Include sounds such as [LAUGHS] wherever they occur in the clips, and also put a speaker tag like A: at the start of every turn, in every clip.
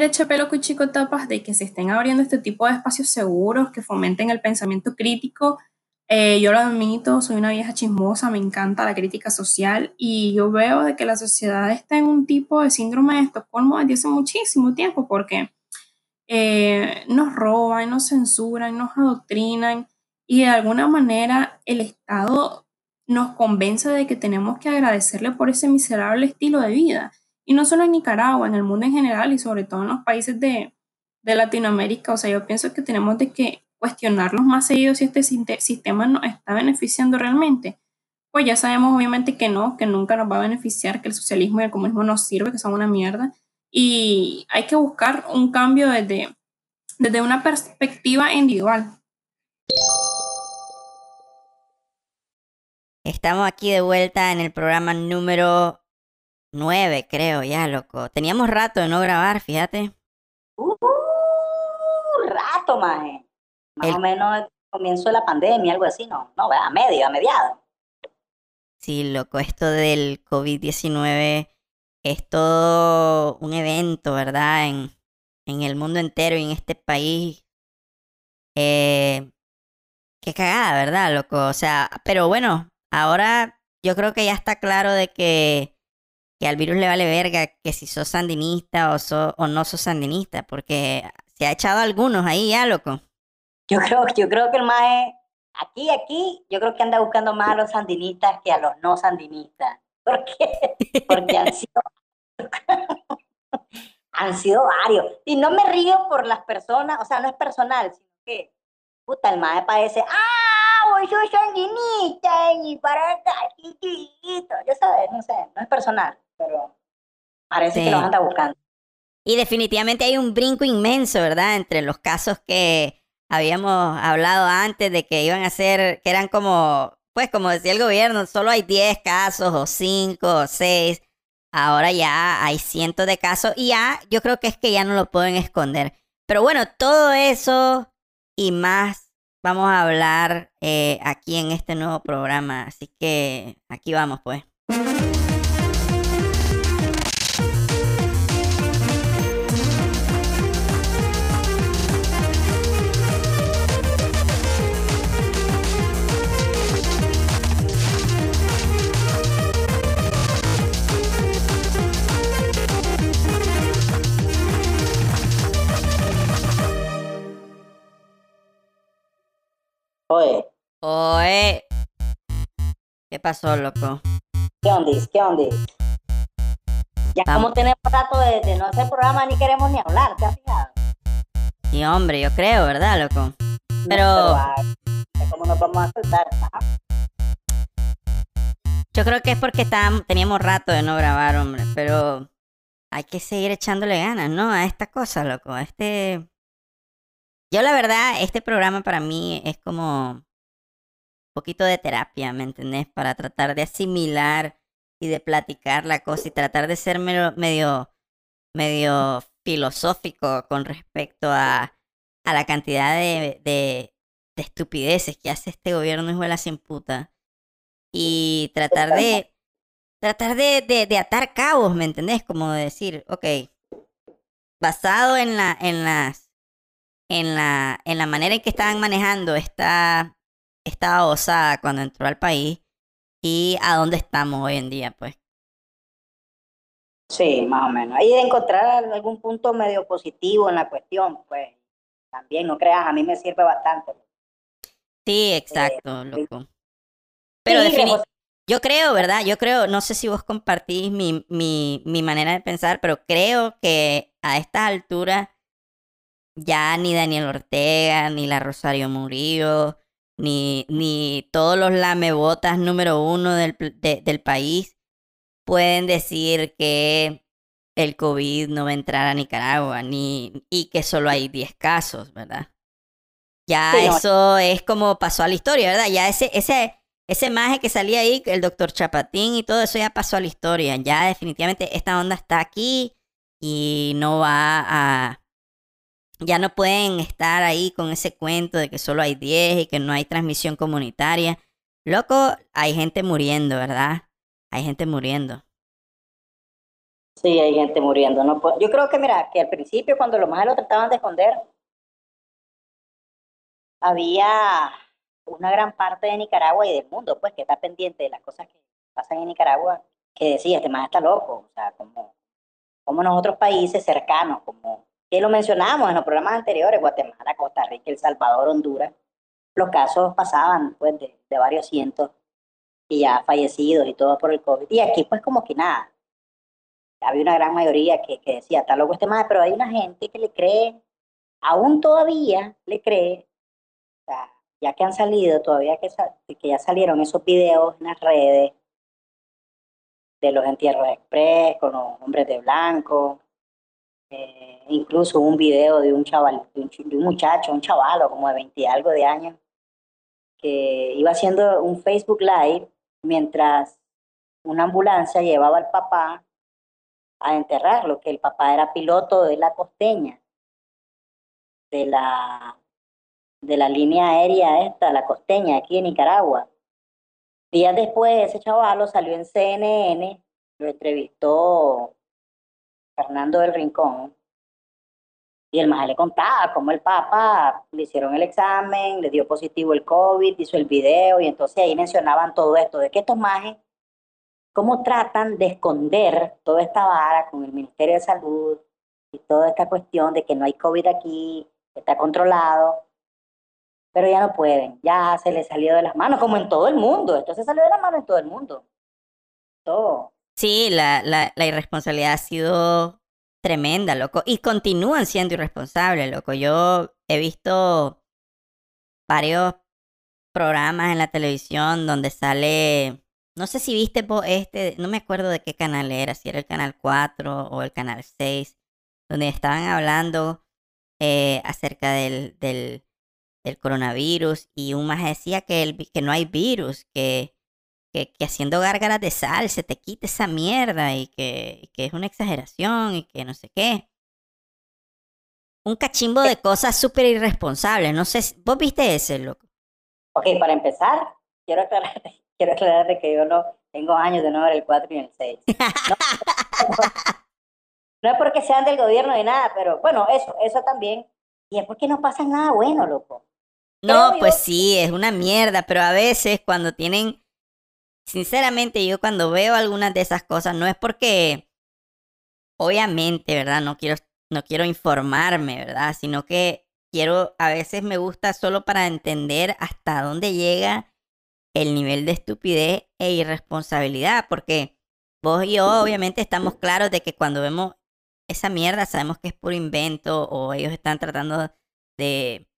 A: alegre, Chepelo y Chico Tapas de que se estén abriendo este tipo de espacios seguros que fomenten el pensamiento crítico. Eh, yo lo admito, soy una vieja chismosa, me encanta la crítica social y yo veo de que la sociedad está en un tipo de síndrome de Estocolmo desde hace muchísimo tiempo porque eh, nos roban, nos censuran, nos adoctrinan y de alguna manera el Estado nos convence de que tenemos que agradecerle por ese miserable estilo de vida. Y no solo en Nicaragua, en el mundo en general y sobre todo en los países de, de Latinoamérica. O sea, yo pienso que tenemos de que cuestionarlos más seguido si este sistema nos está beneficiando realmente. Pues ya sabemos obviamente que no, que nunca nos va a beneficiar, que el socialismo y el comunismo nos sirve, que son una mierda. Y hay que buscar un cambio desde, desde una perspectiva individual.
B: Estamos aquí de vuelta en el programa número 9, creo, ya, loco. Teníamos rato de no grabar, fíjate.
C: Uh, rato, maje. Más o menos comienzo de la pandemia, algo así, ¿no? No, a medio, a mediado.
B: Sí, loco, esto del COVID-19 es todo un evento, ¿verdad? En, en el mundo entero y en este país. Eh, qué cagada, ¿verdad, loco? O sea, pero bueno, ahora yo creo que ya está claro de que, que al virus le vale verga que si sos sandinista o, o no sos sandinista, porque se ha echado algunos ahí ya, loco.
C: Yo creo, yo creo que el más aquí, aquí, yo creo que anda buscando más a los sandinistas que a los no sandinistas. [LAUGHS] ¿Por qué? Porque han sido, [LAUGHS] han sido varios. Y no me río por las personas, o sea, no es personal, sino que, puta, el mae parece, ah, voy soy sandinista, y para acá, chiquito. Ya sabes, no sé, no es personal, pero parece que los anda buscando.
B: Y definitivamente hay un brinco inmenso, ¿verdad? Entre los casos que habíamos hablado antes de que iban a ser, que eran como, pues como decía el gobierno, solo hay 10 casos o 5 o 6. Ahora ya hay cientos de casos y ya yo creo que es que ya no lo pueden esconder. Pero bueno, todo eso y más vamos a hablar eh, aquí en este nuevo programa. Así que aquí vamos pues.
C: Oye.
B: Oye. ¿Qué pasó, loco?
C: ¿Qué onda? ¿Qué onda? Ya como tenemos rato de, no hacer programa ni queremos ni hablar, ¿te has fijado?
B: Sí, hombre, yo creo, ¿verdad, loco? Pero...
C: ¿Cómo nos vamos a soltar?
B: Yo creo que es porque estábamos, teníamos rato de no grabar, hombre, pero hay que seguir echándole ganas, ¿no? A esta cosa, loco, a este yo la verdad, este programa para mí es como un poquito de terapia, ¿me entendés? Para tratar de asimilar y de platicar la cosa y tratar de ser medio, medio, filosófico con respecto a, a la cantidad de, de, estupideces que hace este gobierno hijo de la sin puta. Y tratar de, tratar de, de, de atar cabos, ¿me entendés? Como decir, ok, basado en, la, en las en la, en la manera en que estaban manejando esta, esta osada cuando entró al país y a dónde estamos hoy en día, pues.
C: Sí, más o menos. Ahí de encontrar algún punto medio positivo en la cuestión, pues también, no creas, a mí me sirve bastante.
B: Sí, exacto, eh, loco. Pero definitivamente, yo creo, ¿verdad? Yo creo, no sé si vos compartís mi, mi, mi manera de pensar, pero creo que a estas alturas ya ni Daniel Ortega, ni la Rosario Murillo, ni, ni todos los lamebotas número uno del, del país pueden decir que el COVID no va a entrar a Nicaragua, ni, y que solo hay 10 casos, ¿verdad? Ya eso es como pasó a la historia, ¿verdad? Ya ese, ese, ese maje que salía ahí, el doctor Chapatín y todo eso ya pasó a la historia. Ya definitivamente esta onda está aquí y no va a, ya no pueden estar ahí con ese cuento de que solo hay 10 y que no hay transmisión comunitaria. Loco, hay gente muriendo, ¿verdad? Hay gente muriendo.
C: Sí, hay gente muriendo. No Yo creo que, mira, que al principio cuando los más lo trataban de esconder, había una gran parte de Nicaragua y del mundo, pues, que está pendiente de las cosas que pasan en Nicaragua, que decía, este man está loco, o sea, como, como en otros países cercanos, como que lo mencionamos en los programas anteriores, Guatemala, Costa Rica, El Salvador, Honduras, los casos pasaban, pues, de, varios cientos y ya fallecidos y todo por el COVID. Y aquí, pues, como que nada. Había una gran mayoría que, decía, está loco este más, pero hay una gente que le cree, aún todavía le cree, ya que han salido, todavía que, que ya salieron esos videos en las redes de los entierros express con los hombres de blanco, eh, incluso un video de un chaval, de un, muchacho, un chavalo como de 20 y algo de años, que iba haciendo un Facebook Live mientras una ambulancia llevaba al papá a enterrarlo, que el papá era piloto de la costeña, de la de la línea aérea esta, la costeña, aquí en Nicaragua. Días después, ese chavalo salió en CNN, lo entrevistó Fernando del Rincón, y el maje le contaba cómo el Papa le hicieron el examen, le dio positivo el COVID, hizo el video, y entonces ahí mencionaban todo esto, de que estos majes, cómo tratan de esconder toda esta vara con el Ministerio de Salud y toda esta cuestión de que no hay COVID aquí, que está controlado, pero ya no pueden, ya se les salió de las manos, como en todo el mundo, esto se salió de las manos en todo el mundo. Todo.
B: Sí, la, la, la irresponsabilidad ha sido tremenda, loco, y continúan siendo irresponsables, loco. Yo he visto varios programas en la televisión donde sale, no sé si viste este, no me acuerdo de qué canal era, si era el canal 4 o el canal 6, donde estaban hablando eh, acerca del, del el coronavirus y un más decía que, el, que no hay virus, que, que, haciendo gárgaras de sal se te quite esa mierda y que, que es una exageración y que no sé qué. Un cachimbo de cosas súper irresponsables. No sé, ¿vos viste ese, loco?
C: Ok, para empezar, quiero aclararte, [LAUGHS] quiero aclararte que yo no tengo años de no ver el 4 y el 6. No, no es porque sean del gobierno ni nada, pero bueno, eso, eso también. Y es porque no pasa nada bueno, loco.
B: No, pues sí, es una mierda, pero a veces cuando tienen, sinceramente yo cuando veo algunas de esas cosas, no es porque, obviamente, ¿verdad? No quiero, no quiero informarme, ¿verdad? Sino que quiero, a veces me gusta solo para entender hasta dónde llega el nivel de estupidez e irresponsabilidad, porque vos y yo obviamente estamos claros de que cuando vemos esa mierda sabemos que es puro invento o ellos están tratando de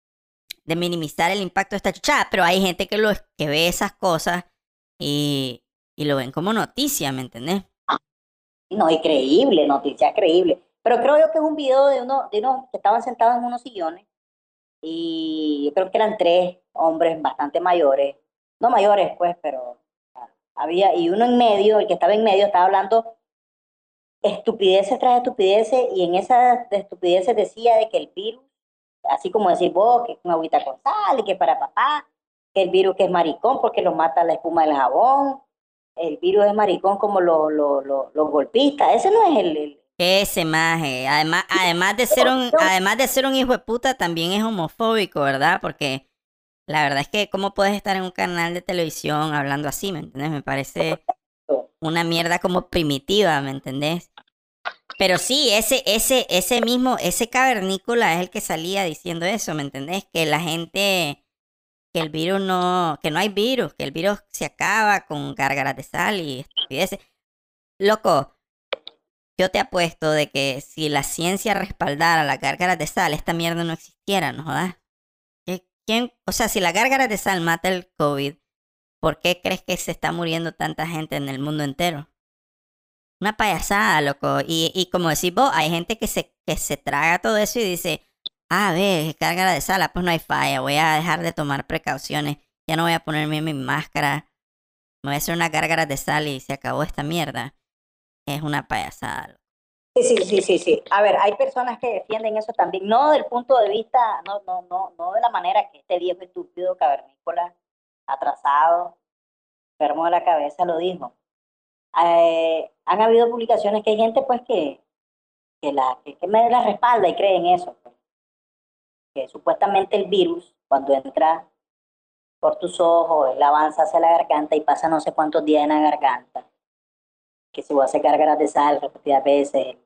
B: de minimizar el impacto de esta chuchada, pero hay gente que, lo, que ve esas cosas y, lo ven como noticia, ¿me entendés?
C: No, es creíble, noticia creíble. Pero creo yo que es un video de uno, de unos que estaban sentados en unos sillones y yo creo que eran tres hombres bastante mayores, no mayores pues, pero había, y uno en medio, el que estaba en medio estaba hablando estupideces tras estupideces y en esas estupideces decía de que el virus así como decir vos, que es un agüita con sal y que para papá, el virus que es maricón porque lo mata la espuma del jabón, el virus es maricón como los los golpistas, ese no es el...
B: ese maje, además, además de ser un, además de ser un hijo de puta, también es homofóbico, ¿verdad? Porque la verdad es que cómo puedes estar en un canal de televisión hablando así, ¿me entiendes? Me parece una mierda como primitiva, ¿me entendés? Pero sí, ese, ese, ese mismo, ese cavernícola es el que salía diciendo eso, ¿me entendés? Que la gente, que el virus no, que no hay virus, que el virus se acaba con gárgaras de sal y estupideces. Loco, yo te apuesto de que si la ciencia respaldara las gárgaras de sal, esta mierda no existiera, ¿no jodas? ¿Quién, o sea, si la gárgaras de sal mata el COVID, ¿por qué crees que se está muriendo tanta gente en el mundo entero? Una payasada, loco. Y, y como decís vos, hay gente que se, que se traga todo eso y dice, ah, ve, carga de sala, pues no hay falla, voy a dejar de tomar precauciones, ya no voy a ponerme mi máscara, me voy a hacer una gárgara de sal y se acabó esta mierda. Es una payasada.
C: Sí, sí, sí, sí, sí. A ver, hay personas que defienden eso también, no del punto de vista, no, no, no, no de la manera que este viejo estúpido cavernícola, atrasado, enfermo de la cabeza lo dijo, eh, han habido publicaciones que hay gente pues que, que, la, que, me la respalda y cree en eso. Pues. Que supuestamente el virus, cuando entra por tus ojos, él avanza hacia la garganta y pasa no sé cuántos días en la garganta. Que si vos haces gárgaras de sal repetidas veces,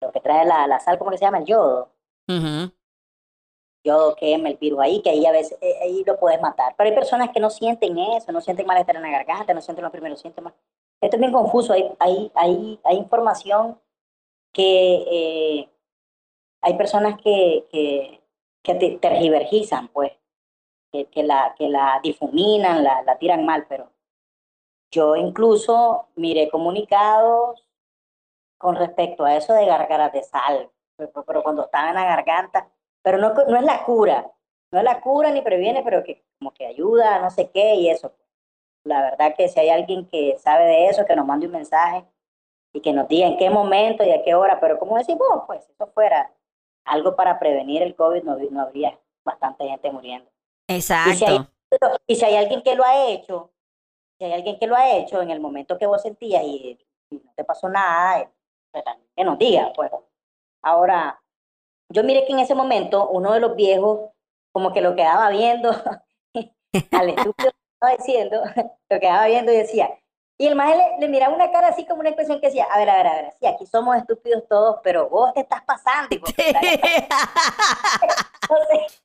C: lo que trae la, la sal, ¿cómo que se llama? El yodo. Yodo quema el virus ahí, que ahí a veces eh, ahí lo puedes matar. Pero hay personas que no sienten eso, no sienten malestar en la garganta, no sienten los primeros síntomas. Esto es bien confuso, hay, hay, hay, hay información que eh, hay personas que, que, que te tergivergizan, pues, que, que, la, que la difuminan, la, la tiran mal, pero yo incluso miré comunicados con respecto a eso de gargaras de sal, pero, cuando estaba en la garganta, pero no, no es la cura, no es la cura ni previene, pero que como que ayuda, no sé qué, y eso. La verdad que si hay alguien que sabe de eso, que nos mande un mensaje y que nos diga en qué momento y a qué hora, pero como decimos, pues si eso fuera algo para prevenir el COVID, no, no habría bastante gente muriendo.
B: Exacto.
C: Y si, hay, alguien que lo ha hecho, si hay alguien que lo ha hecho en el momento que vos sentías y, no te pasó nada, eh, pues, que nos diga, pues. Ahora, yo miré que en ese momento uno de los viejos como que lo quedaba viendo [LAUGHS] al estúpido que estaba diciendo, [LAUGHS] lo quedaba viendo y decía, y el maestro le, miraba una cara así como una expresión que decía, a ver, a ver, a ver, sí, aquí somos estúpidos todos, pero vos te estás pasando. [LAUGHS]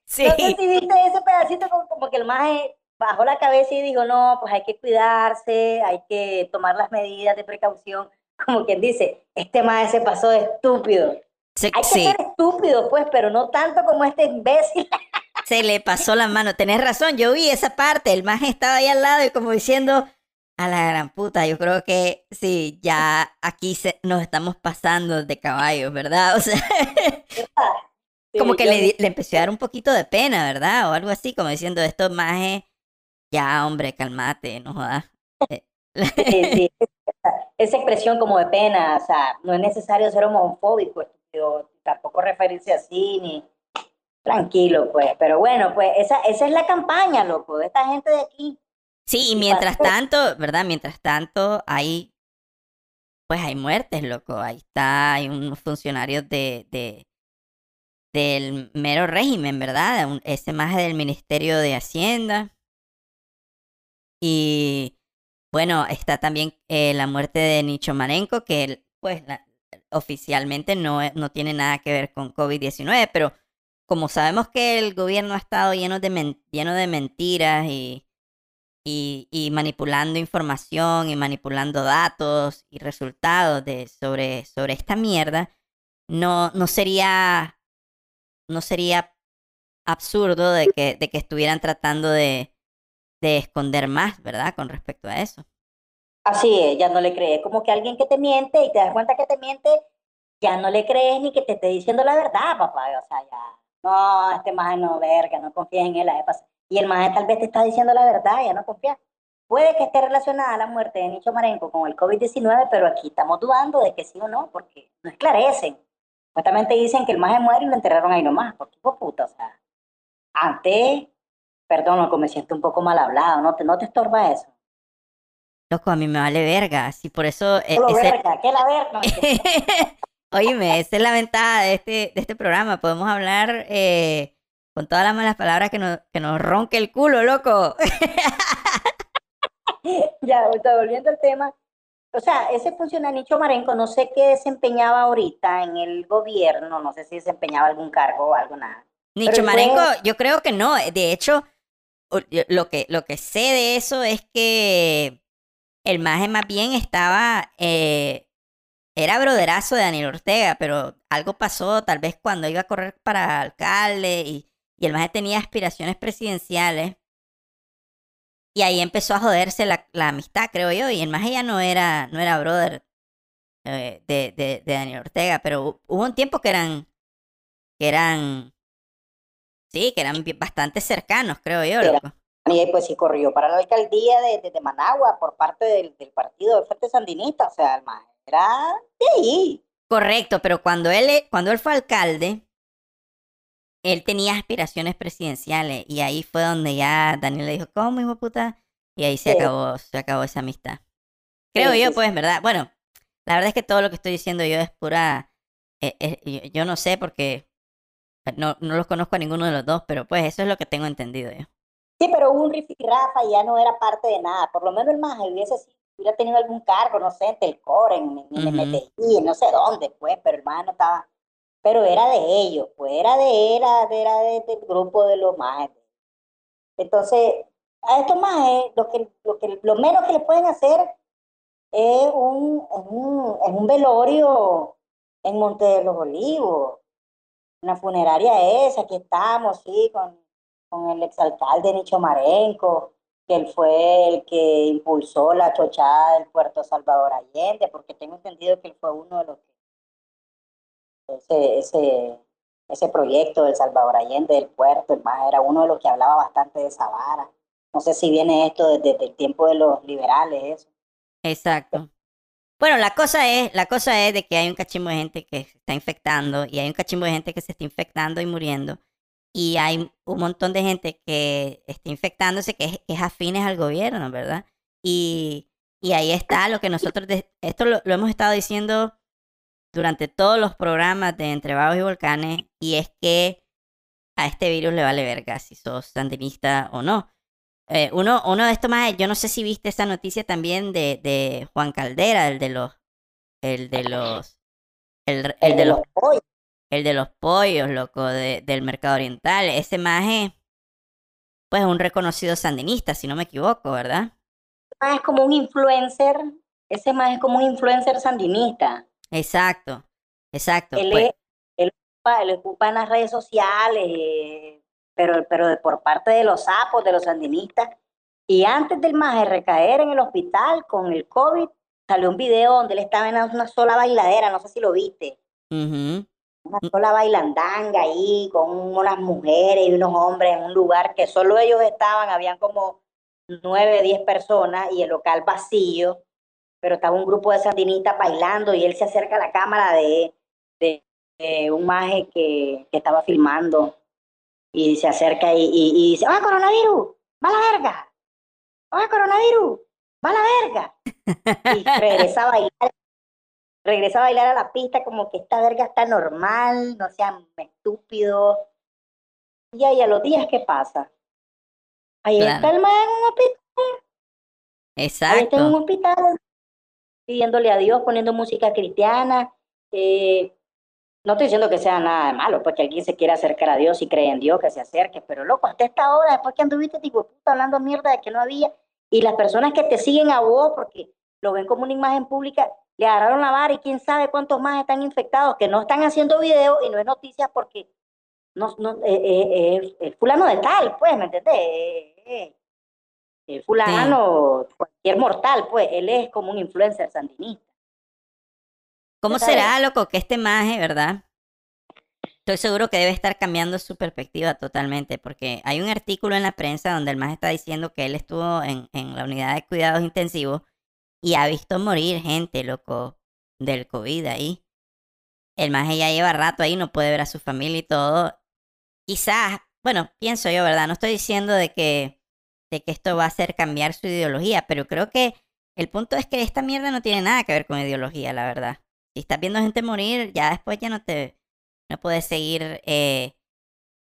C: sí. no sé si viste ese pedacito como, que el maestro bajó la cabeza y dijo, no, pues hay que cuidarse, hay que tomar las medidas de precaución. Como quien dice, este maestro se pasó de estúpido. hay que ser estúpido, pues, pero no tanto como este imbécil.
B: Se le pasó la mano. Tenés razón, yo vi esa parte. El maje estaba ahí al lado y como diciendo, a la gran puta, yo creo que sí, ya aquí se, nos estamos pasando de caballos, ¿verdad? [LAUGHS] O sea, como que le, le, empezó a dar un poquito de pena, ¿verdad? O algo así, como diciendo, esto más ya, hombre, calmate, no jodas. Eh,
C: sí, sí, [LAUGHS] esa, expresión como de pena, o sea, no es necesario ser homofóbico, tampoco referirse así, ni tranquilo, pues, pero bueno, pues esa, esa es la campaña, loco, de esta gente de aquí
B: Sí, y mientras tanto, ¿verdad? Mientras tanto, hay, pues hay muertes, loco. Ahí está, hay unos funcionarios de, de del mero régimen, ¿verdad? Ese más del Ministerio de Hacienda. Y bueno, está también eh, la muerte de Nicho Marenko, que pues oficialmente no, no tiene nada que ver con COVID-19, pero como sabemos que el gobierno ha estado lleno de, lleno de mentiras y y, manipulando información y manipulando datos y resultados de, sobre, sobre esta mierda, no, no sería no sería absurdo de que, de que estuvieran tratando de, de esconder más, ¿verdad? Con respecto a eso.
C: Así es, ya no le crees. Como que alguien que te miente y te das cuenta que te miente, ya no le crees ni que te esté diciendo la verdad, papá. O sea, ya, no, este más no, verga, no confíes en él. Y el maestro tal vez te está diciendo la verdad, ya no confía. Puede que esté relacionada la muerte de Nicho Marenco con el COVID-19, pero aquí estamos dudando de que sí o no, porque no esclarecen. Supuestamente dicen que el maje muere y lo enterraron ahí nomás, porque puta, o sea, antes, perdón, loco, me siento un poco mal hablado, ¿no te, no te estorba eso?
B: Loco, a mí me vale verga, sí, por eso...
C: Eh, verga, ¿qué la verga? [LAUGHS]
B: Oíme, esa es la ventaja de este, de este programa, podemos hablar... Eh, con todas las malas palabras que nos, que nos ronque el culo, loco. [LAUGHS]
C: ya, volviendo al tema. O sea, ese funcionario Nicho Marenco, no sé qué desempeñaba ahorita en el gobierno, no sé si desempeñaba algún cargo o algo, nada.
B: Nicho Marenco, yo creo que no. De hecho, lo que, lo que sé de eso es que el maje más bien estaba, eh, era broderazo de Daniel Ortega, pero algo pasó tal vez cuando iba a correr para alcalde y y el maje tenía aspiraciones presidenciales. Y ahí empezó a joderse la, amistad, creo yo. Y el maje ya no era, no era brother eh, de, de, Daniel Ortega, pero hubo un tiempo que eran, que eran, sí, que eran bastante cercanos, creo yo. Loco.
C: Y pues sí corrió para la alcaldía de, de, Managua por parte del, del, partido de Fuerte Sandinista, o sea, el maje era de ahí.
B: Correcto, pero cuando él, cuando él fue alcalde, él tenía aspiraciones presidenciales y ahí fue donde ya Daniel le dijo, ¿cómo, hijo puta? Y ahí se acabó, se acabó esa amistad. Creo
C: Sí,
B: yo,
C: sí,
B: pues, ¿verdad? Bueno, la verdad es que todo lo que estoy diciendo yo es pura... eh, eh, yo- yo no sé porque no, no los conozco a ninguno de los dos, pero pues eso es lo que tengo entendido yo.
C: Sí, pero un y ya no era parte de nada. Por lo menos el MAGE hubiese hubiera tenido algún cargo, no sé, en Telcor, en, en
B: Ujú.
C: MTI, no sé dónde, pues, pero el MAGE no estaba. Pero era de ellos, pues, era de, era, era de- del grupo de los MAGE. Entonces, a estos MAGE, lo, que, lo, que, lo menos que le pueden hacer es un, es un, es un velorio en Monte de los Olivos, una funeraria esa, aquí estamos, sí, con, con el exalcalde Nicho Marenco, que él fue el que impulsó la chochada del puerto Salvador Allende, porque tengo entendido que él fue uno de los que, ese, ese, ese proyecto del Salvador Allende del puerto, el más era uno de los que hablaba bastante de esa. No sé si viene esto desde, desde el tiempo de los liberales, eso.
B: Exacto. Bueno, la cosa es, la cosa es de que hay un cachimbo de gente que se está infectando y hay un cachimbo de gente que se está infectando y muriendo y hay un montón de gente que está infectándose que es, que es afines al gobierno, ¿verdad? Y, y ahí está lo que nosotros, de- esto lo, lo hemos estado diciendo durante todos los programas de Entre Vagos y Volcanes y es que a este virus le vale verga si sos sandinista o no. Eh, uno, uno de estos más, yo no sé si viste esa noticia también de, de Juan Caldera, el de los, el de los, el, el de los,
C: pollos.
B: el de los pollos, loco, de- del mercado oriental. Ese maje, pues un reconocido sandinista, si no me equivoco, ¿verdad?
C: más es como un influencer, ese más es como un influencer sandinista.
B: Exacto, exacto.
C: Él,
B: pues,
C: es- él, ocupa, él ocupa en las redes sociales, eh, pero, pero por parte de los sapos, de los sandinistas. Y antes del más de recaer en el hospital con el COVID, salió un video donde él estaba en una sola bailadera, no sé si lo viste.
B: ujú,
C: Una sola bailandanga ahí con unas mujeres y unos hombres en un lugar que solo ellos estaban, habían como nueve, diez personas y el local vacío, pero estaba un grupo de sandinistas bailando y él se acerca a la cámara de, de, de un maje que, que estaba filmando y se acerca y, y, y dice, ¡ah, coronavirus! ¡Va a la verga! ¡ah, coronavirus! ¡Va a la verga! Y regresa a bailar regresa a bailar a la pista como que esta verga está normal, no sean estúpidos. Y ahí a los días, ¿qué pasa? Ahí
B: Claro.
C: está el man en un hospital, ahí está en un
B: exacto.
C: hospital, pidiéndole a Dios, poniendo música cristiana. eh, no estoy diciendo que sea nada de malo, porque alguien se quiere acercar a Dios y cree en Dios, que se acerque, pero loco, hasta esta hora, después que anduviste, tipo, puta, hablando mierda de que no había, y las personas que te siguen a vos, porque lo ven como una imagen pública, le agarraron la vara y quién sabe cuántos más están infectados, que no están haciendo videos y no es noticias porque no, no, eh, eh, eh, fulano de tal, pues, ¿me entendés? Eh, fulano, cualquier mortal, pues, él es como un influencer sandinista.
B: ¿Cómo
C: ¿sabes?
B: será, loco, que este maje, verdad? Estoy seguro que debe estar cambiando su perspectiva totalmente, porque hay un artículo en la prensa donde el maje está diciendo que él estuvo en, en la unidad de cuidados intensivos y ha visto morir gente, loco, del COVID ahí. El maje ya lleva rato ahí, no puede ver a su familia y todo. Quizás, bueno, pienso yo, ¿verdad? No estoy diciendo de que, de que esto va a hacer cambiar su ideología, pero creo que el punto es que esta mierda no tiene nada que ver con ideología, la verdad. Si estás viendo gente morir, ya después ya no te no puedes seguir. eh,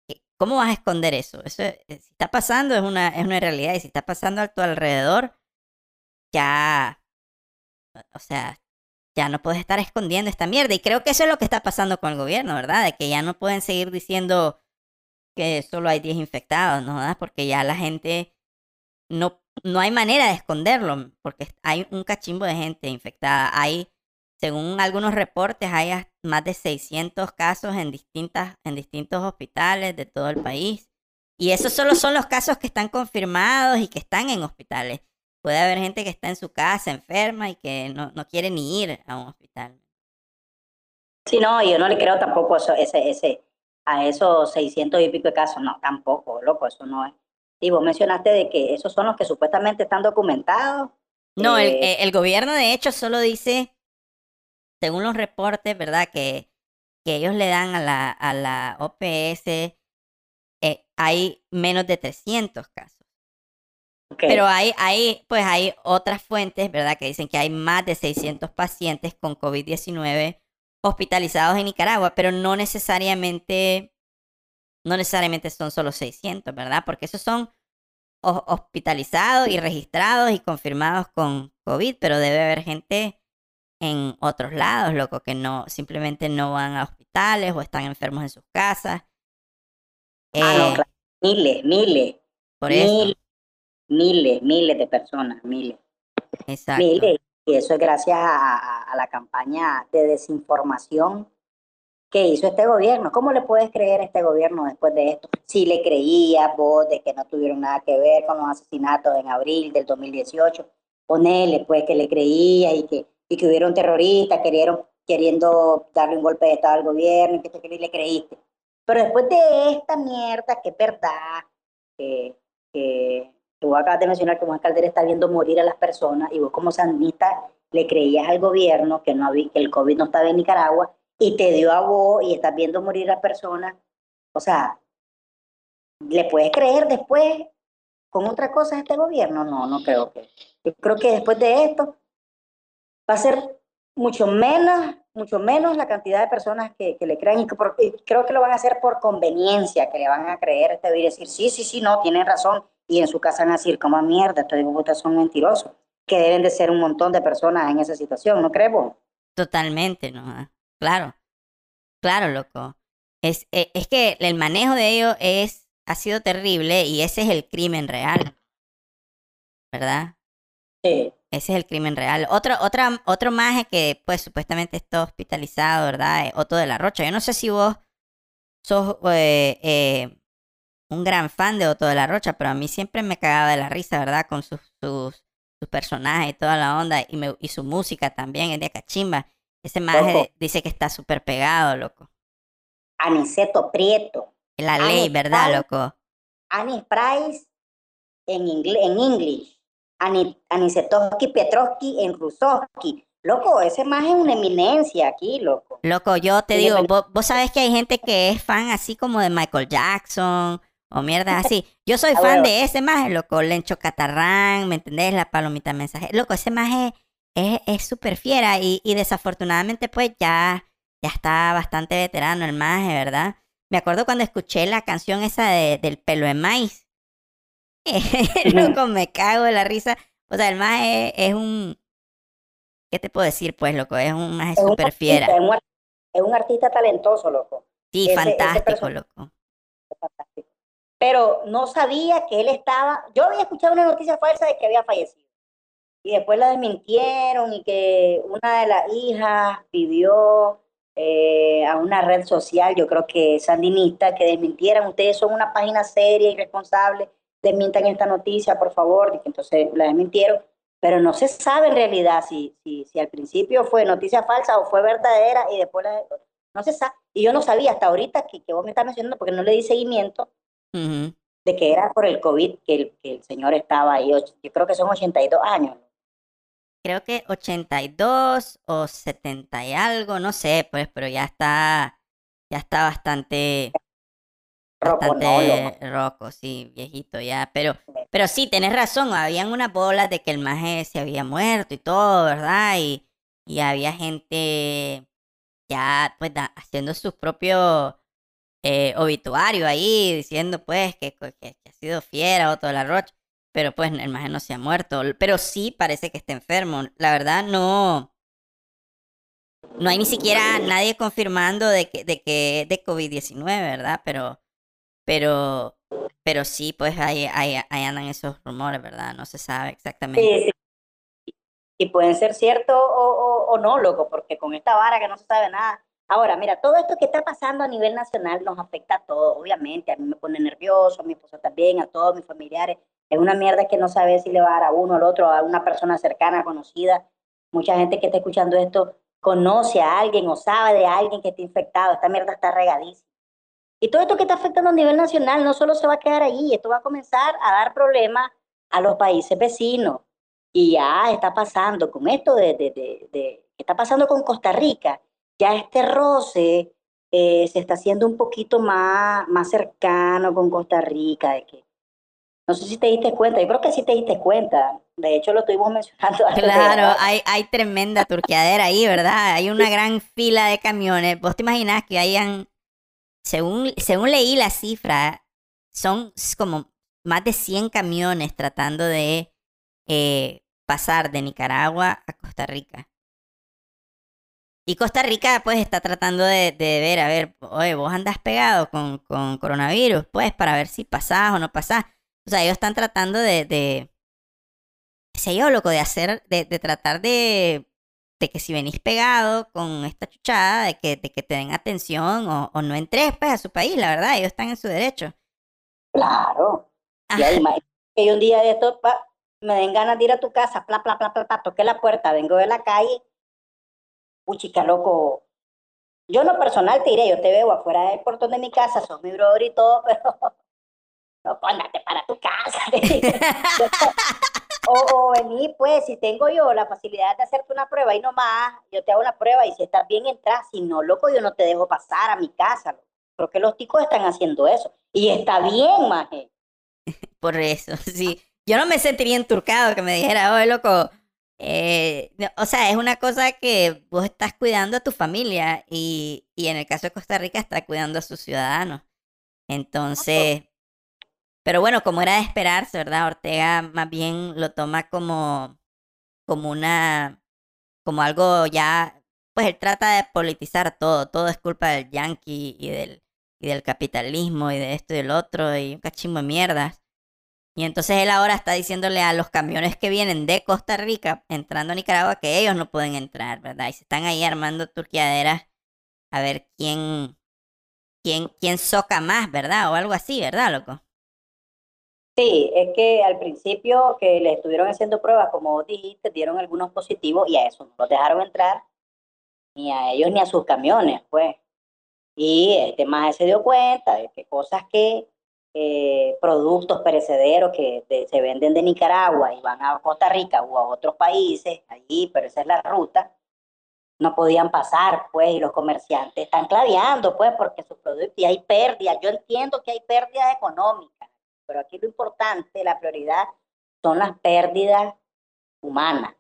B: eh, ¿Cómo vas a esconder eso? Eso eh, si está pasando es una es una realidad y si está pasando a tu alrededor ya, o sea, ya no puedes estar escondiendo esta mierda y creo que eso es lo que está pasando con el gobierno, ¿verdad? De que ya no pueden seguir diciendo que solo hay 10 infectados, ¿no? Porque ya la gente no no hay manera de esconderlo porque hay un cachimbo de gente infectada. Hay según algunos reportes, hay más de 600 casos en, distintas, en distintos hospitales de todo el país. Y esos solo son los casos que están confirmados y que están en hospitales. Puede haber gente que está en su casa enferma y que no, no quiere ni ir a un hospital.
C: Sí, no, yo no le creo tampoco eso, ese, ese, a esos 600 y pico de casos, no, tampoco, loco, eso no es. Y vos mencionaste de que esos son los que supuestamente están documentados.
B: No, el,
C: Eh,
B: eh, el gobierno de hecho solo dice, según los reportes, ¿verdad? Que, que ellos le dan a la, a la OPS, eh, hay menos de 300 casos. Pero hay, hay, pues hay otras fuentes, ¿verdad? Que dicen que hay más de 600 pacientes con COVID-19 hospitalizados en Nicaragua, pero no necesariamente, no necesariamente son solo 600, ¿verdad? Porque esos son hospitalizados y registrados y confirmados con COVID, pero debe haber gente en otros lados, loco, que no, simplemente no van a hospitales o están enfermos en sus casas.
C: ah, no, eh, Miles, miles.
B: Por
C: miles, Miles, miles de personas, miles.
B: Exacto.
C: Miles. Y eso es gracias a, la campaña de desinformación que hizo este gobierno. ¿Cómo le puedes creer a este gobierno después de esto? Si le creías vos de que no tuvieron nada que ver con los asesinatos en abril del 2018, ponele pues que le creías y que, y que hubieron terroristas querieron, queriendo darle un golpe de estado al gobierno y que, que le creíste. Pero después de esta mierda, que es verdad, que, que tú acabas de mencionar que Juan Calderón está viendo morir a las personas y vos como sandinista le creías al gobierno que, no había, que el COVID no estaba en Nicaragua y te dio a vos y estás viendo morir a personas. O sea, ¿le puedes creer después con otra cosa a este gobierno? No, no creo que. Yo creo que después de esto va a ser mucho menos, mucho menos la cantidad de personas que, le crean y, creo que lo van a hacer por conveniencia, que le van a creer este y decir, sí, sí, sí, no, tienen razón, y en su casa van a decir, como mierda, estos putas son mentirosos, que deben de ser un montón de personas en esa situación, ¿no crees
B: Totalmente, ¿no? Claro, claro, loco. Es, e, es que el manejo de ellos es, ha sido terrible y ese es el crimen real, ¿verdad?
C: Sí.
B: Ese es el crimen real. Otro, otra, otro maje que, pues, supuestamente está hospitalizado, ¿verdad? Otto de la Rocha. Yo no sé si vos sos eh, eh, un gran fan de Otto de la Rocha, pero a mí siempre me cagaba de la risa, ¿verdad? Con sus, sus, sus personajes y toda la onda. Y, me, y su música también es de cachimba. Ese maje dice que está súper pegado, loco.
C: Aniceto Prieto.
B: La ley, ¿verdad, loco?
C: Anis Price en, inglés, en English. Anisetowski Petrovsky en Rusovsky. Loco, ese más es una eminencia aquí, loco.
B: Loco, yo te digo, vos, vos, sabés que hay gente que es fan así como de Michael Jackson o mierda así. Yo soy fan de ese más, loco, Lencho Catarrán, ¿me entendés? La palomita mensaje. Loco, ese más es súper fiera y, y, desafortunadamente pues ya, ya está bastante veterano el maje, ¿verdad? Me acuerdo cuando escuché la canción esa de, del pelo de maíz. [LAUGHS] loco, me cago de la risa. O sea, el más es, un. ¿Qué te puedo decir, pues, loco? Es un más súper fiera.
C: Es un, artista talentoso, loco.
B: Sí, fantástico, loco.
C: fantástico. Pero no sabía que él estaba. Yo había escuchado una noticia falsa de que había fallecido. Y después la desmintieron y que una de las hijas pidió eh, a una red social, yo creo que sandinista, que desmintieran. Ustedes son una página seria y responsable desmientan esta noticia, por favor, y que entonces la desmintieron, pero no se sabe en realidad si, si, si al principio fue noticia falsa o fue verdadera y después no se sabe. Y yo no sabía hasta ahorita que, que vos me estás mencionando, porque no le di seguimiento, de que era por el COVID que el, que el señor estaba ahí. Yo creo que son 82 años.
B: Creo que 82 o 70 y algo, no sé, pues, pero ya está, ya está bastante Bastante roco, sí, viejito ya. Pero, pero sí, tenés razón, habían unas bolas de que el maje se había muerto y todo, ¿verdad? Y, y había gente ya pues haciendo sus propios eh, obituarios ahí, diciendo pues que, que, ha sido fiera o toda la rocha. Pero pues el maje no se ha muerto. Pero sí parece que está enfermo. La verdad no. No hay ni siquiera nadie confirmando de que, de que de COVID-19, ¿verdad? Pero pero, pero sí, pues ahí, ahí, andan esos rumores, ¿verdad? No se sabe exactamente.
C: Sí, sí. Y pueden ser ciertos o, o, no, loco, porque con esta vara que no se sabe nada. Ahora, mira, todo esto que está pasando a nivel nacional nos afecta a todos, obviamente. A mí me pone nervioso, a mi esposa también, a todos mis familiares. Es una mierda que no sabe si le va a dar a uno, al otro, a una persona cercana, conocida. Mucha gente que está escuchando esto conoce a alguien o sabe de alguien que está infectado. Esta mierda está regadísima. Y todo esto que está afectando a nivel nacional no solo se va a quedar ahí, esto va a comenzar a dar problemas a los países vecinos. Y ya está pasando con esto de, de, de, está pasando con Costa Rica. Ya este roce eh, se está haciendo un poquito más, más cercano con Costa Rica, de que No sé si te diste cuenta, yo creo que sí te diste cuenta. De hecho, lo estuvimos [LAUGHS] mencionando.
B: claro, hay, hay tremenda turqueadera ahí, ¿verdad? Hay una gran fila de camiones. ¿Vos te imaginas que hayan, según, según leí la cifra, son como más de 100 camiones tratando de eh, pasar de Nicaragua a Costa Rica? Y Costa Rica, pues, está tratando de, ver, a ver, oye, vos andas pegado con, con, coronavirus, pues, para ver si pasás o no pasás. O sea, ellos están tratando de, de qué sé yo, loco, de hacer, de, de tratar de, de que si venís pegado con esta chuchada, de que, de que te den atención o, o no entres, pues, a su país, la verdad, ellos están en su derecho.
C: Claro. Y ahí, que un día de esto me den ganas de ir a tu casa, pla, pla, pla, pla, toqué la puerta, vengo de la calle chica loco. Yo no personal te diré, yo te veo afuera del portón de mi casa, sos mi brother y todo, [LAUGHS] pero no, póngate para tu casa. [LAUGHS] o, o vení, pues, si tengo yo la facilidad de hacerte una prueba y no más, yo te hago la prueba y si estás bien, entras. Si no, loco, yo no te dejo pasar a mi casa. Creo que los ticos están haciendo eso. Y está bien, maje. [LAUGHS]
B: Por eso, sí. Yo no me sentiría enturcado que me dijera, oye, loco, eh, o sea, es una cosa que vos estás cuidando a tu familia y, y en el caso de Costa Rica está cuidando a sus ciudadanos. Entonces, pero bueno, como era de esperarse, ¿verdad? Ortega más bien lo toma como, como una, como algo ya, pues él trata de politizar todo, todo es culpa del yankee y del, y del capitalismo y de esto y del otro y un cachimbo de mierdas. Y entonces él ahora está diciéndole a los camiones que vienen de Costa Rica entrando a Nicaragua que ellos no pueden entrar, ¿verdad? Y se están ahí armando turqueaderas a ver quién, quién, quién soca más, ¿verdad? O algo así, ¿verdad, loco?
C: Sí, es que al principio que le estuvieron haciendo pruebas, como dijiste, dieron algunos positivos y a eso no los dejaron entrar, ni a ellos ni a sus camiones, pues. Y este más se dio cuenta de que cosas que eh, productos perecederos que se venden de Nicaragua y van a Costa Rica o a otros países, allí, pero esa es la ruta, no podían pasar, pues, y los comerciantes están claveando, pues, porque sus productos, y hay pérdidas, yo entiendo que hay pérdidas económicas, pero aquí lo importante, la prioridad, son las pérdidas humanas.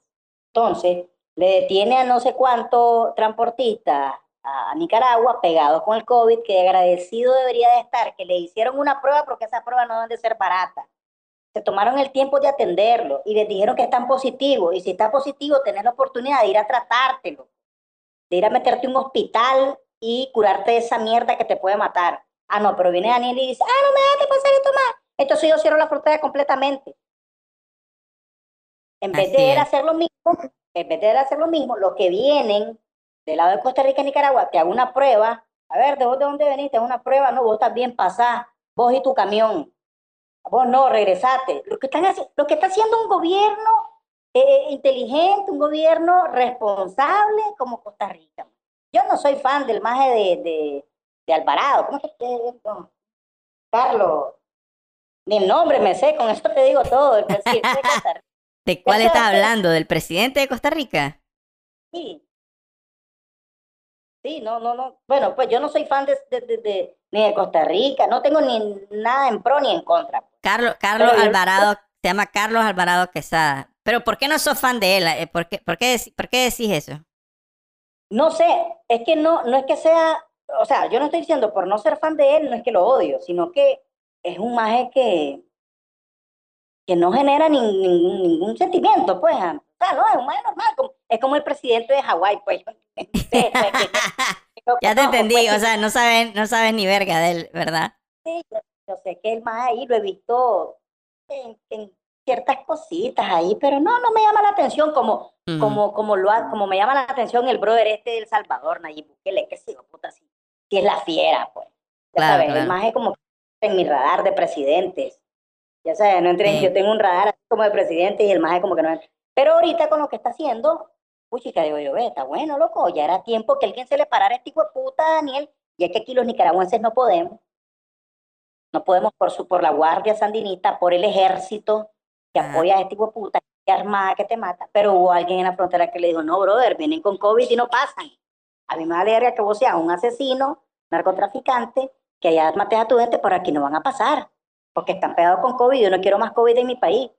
C: Entonces, le detiene a no sé cuántos transportistas a, Nicaragua pegados con el COVID, que agradecido debería de estar, que le hicieron una prueba porque esa prueba no deben de ser barata. Se tomaron el tiempo de atenderlo y les dijeron que están positivos. Y si está positivo, tenés la oportunidad de ir a tratártelo, de ir a meterte en un hospital y curarte de esa mierda que te puede matar. Ah, no, pero viene Daniel y dice, ah, no me dejaste pasar esto más. Entonces yo cierro la frontera completamente. En vez de hacer lo mismo, en vez de hacer lo mismo, los que vienen del lado de Costa Rica y Nicaragua, te hago una prueba, a ver, ¿de dónde veniste? Una prueba, no, vos estás bien pasás, vos y tu camión. Vos no, regresate. Lo que, están, lo que está haciendo un gobierno eh, inteligente, un gobierno responsable como Costa Rica. Yo no soy fan del maje de, de, Alvarado. ¿Cómo se llama? Carlos. Ni el nombre me sé, con eso te digo todo. El presidente de Costa [LAUGHS] Rica.
B: ¿De cuál estás hablando? ¿Del presidente de Costa Rica?
C: Sí, Sí, no, no, no. Bueno, pues yo no soy fan de, de, ni de Costa Rica, no tengo ni nada en pro ni en contra.
B: Carlos, Carlos Alvarado, se llama Carlos Alvarado Quesada. Pero ¿por qué no sos fan de él? Eh, ¿Por qué, por qué, por qué decís eso?
C: No sé, es que no, no es que sea, o sea, yo no estoy diciendo por no ser fan de él, no es que lo odio, sino que es un maje que, que no genera ningún, ningún sentimiento, pues. O sea, no, es un maje normal, es como el presidente de Hawái, pues. [LAUGHS]
B: ya te entendí, pues, o sea, no sabes, no sabes ni verga de él, ¿verdad?
C: Sí, yo, sé que él más ahí lo he visto en, ciertas cositas ahí, pero no, no me llama la atención como, como, como, lo como me llama la atención el brother este del Salvador, Nayib Bukele, que sigo, puta, así, si es la fiera, pues. Ya sabes, el más es como en mi radar de presidentes. Ya sabes, no entré, yo tengo un radar así como de presidente y el más es como que no. Pero ahorita con lo que está haciendo, Uy, chica, digo yo, ve, está bueno, loco, ya era tiempo que alguien se le parara a este hijo de puta, Daniel, y es que aquí los nicaragüenses no podemos. No podemos por, su, por la Guardia Sandinista, por el ejército que ah. apoya a este hijo de puta, que armada que te mata, pero hubo alguien en la frontera que le dijo, no, brother, vienen con COVID y no pasan. A mí me vale que vos seas un asesino, narcotraficante, que allá mates a tu gente, por aquí no van a pasar. porque están pegados con COVID, yo no quiero más COVID en mi país.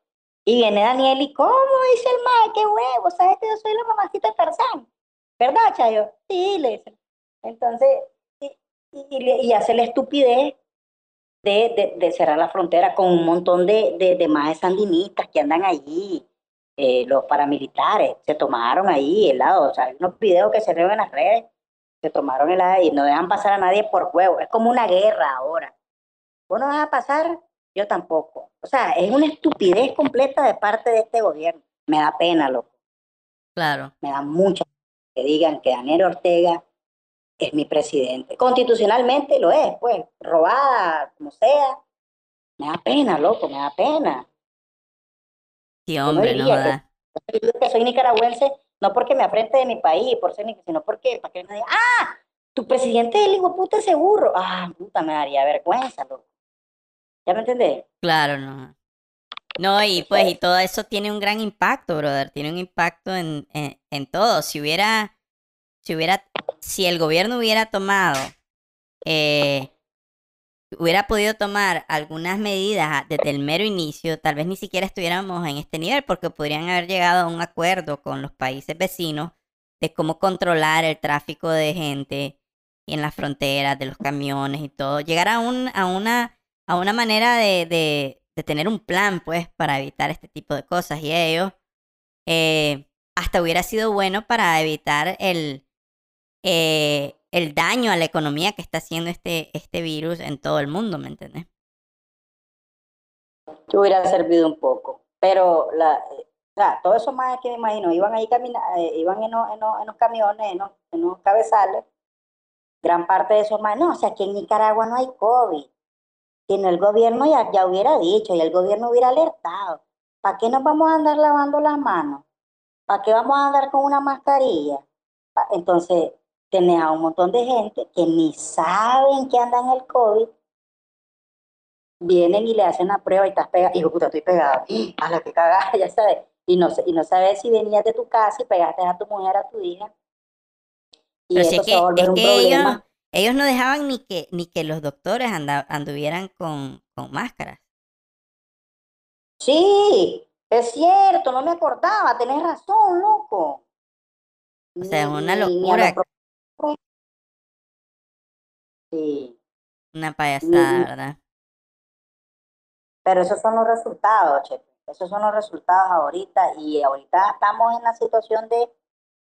C: Y viene Daniel y, ¿cómo dice el mae? ¡Qué huevo! ¿Sabes que yo soy la mamacita de Tarzán? ¿Verdad, Chayo? Sí, le dice. Entonces, y, y, hace la estupidez de, de, cerrar la frontera con un montón de, de, de más sandinistas que andan allí, eh, los paramilitares, se tomaron ahí helado, o sea, hay unos videos que se ven en las redes, se tomaron helado y no dejan pasar a nadie por juego, es como una guerra ahora. ¿Vos no vas a pasar? Yo tampoco. O sea, es una estupidez completa de parte de este gobierno. Me da pena, loco.
B: Claro.
C: Me da mucha que digan que Daniel Ortega es mi presidente. Constitucionalmente lo es, pues, robada, como sea. Me da pena, loco, me da pena.
B: Sí, hombre, no da.
C: Yo que soy nicaragüense, no porque me afrente de mi país, por ser sino porque, para que nadie, ah, tu presidente es el hijo puta seguro. Ah, puta, me daría vergüenza, loco. ¿Ya me entendés?
B: Claro, no. No, y pues, y todo eso tiene un gran impacto, brother. Tiene un impacto en, en, en todo. Si hubiera, si hubiera, si el gobierno hubiera tomado, eh, hubiera podido tomar algunas medidas desde el mero inicio, tal vez ni siquiera estuviéramos en este nivel, porque podrían haber llegado a un acuerdo con los países vecinos de cómo controlar el tráfico de gente en las fronteras, de los camiones y todo. Llegar a, un, a una a una manera de, de, tener un plan, pues, para evitar este tipo de cosas. Y ellos, eh, hasta hubiera sido bueno para evitar el, eh, el daño a la economía que está haciendo este, este virus en todo el mundo, ¿me entiendes?
C: Que hubiera servido un poco, pero la, o sea, todos esos más que me imagino, iban ahí caminar, eh, iban en, los, en, en los camiones, en los, en los cabezales, gran parte de esos más, no, o sea, aquí en Nicaragua no hay COVID, si no el gobierno ya, ya hubiera dicho y el gobierno hubiera alertado. ¿Para qué nos vamos a andar lavando las manos? ¿Para qué vamos a andar con una mascarilla? Entonces, tenés a un montón de gente que ni saben que andan el COVID, vienen y le hacen la prueba y estás pegado. Hijo puta, estoy pegado. [GASPS] A la que cagada, [LAUGHS] ya sabes. Y no, y no sabes si venías de tu casa y pegaste a tu mujer, a tu hija.
B: Y eso se va a volver un problema. Ellos no dejaban ni que, ni que los doctores anduvieran con, con máscaras.
C: Sí, es cierto, no me acordaba, tenés razón, loco.
B: O sea, es una locura.
C: Sí.
B: Una payasada, ¿verdad?
C: Pero esos son los resultados, che. Esos son los resultados ahorita. Y ahorita estamos en la situación de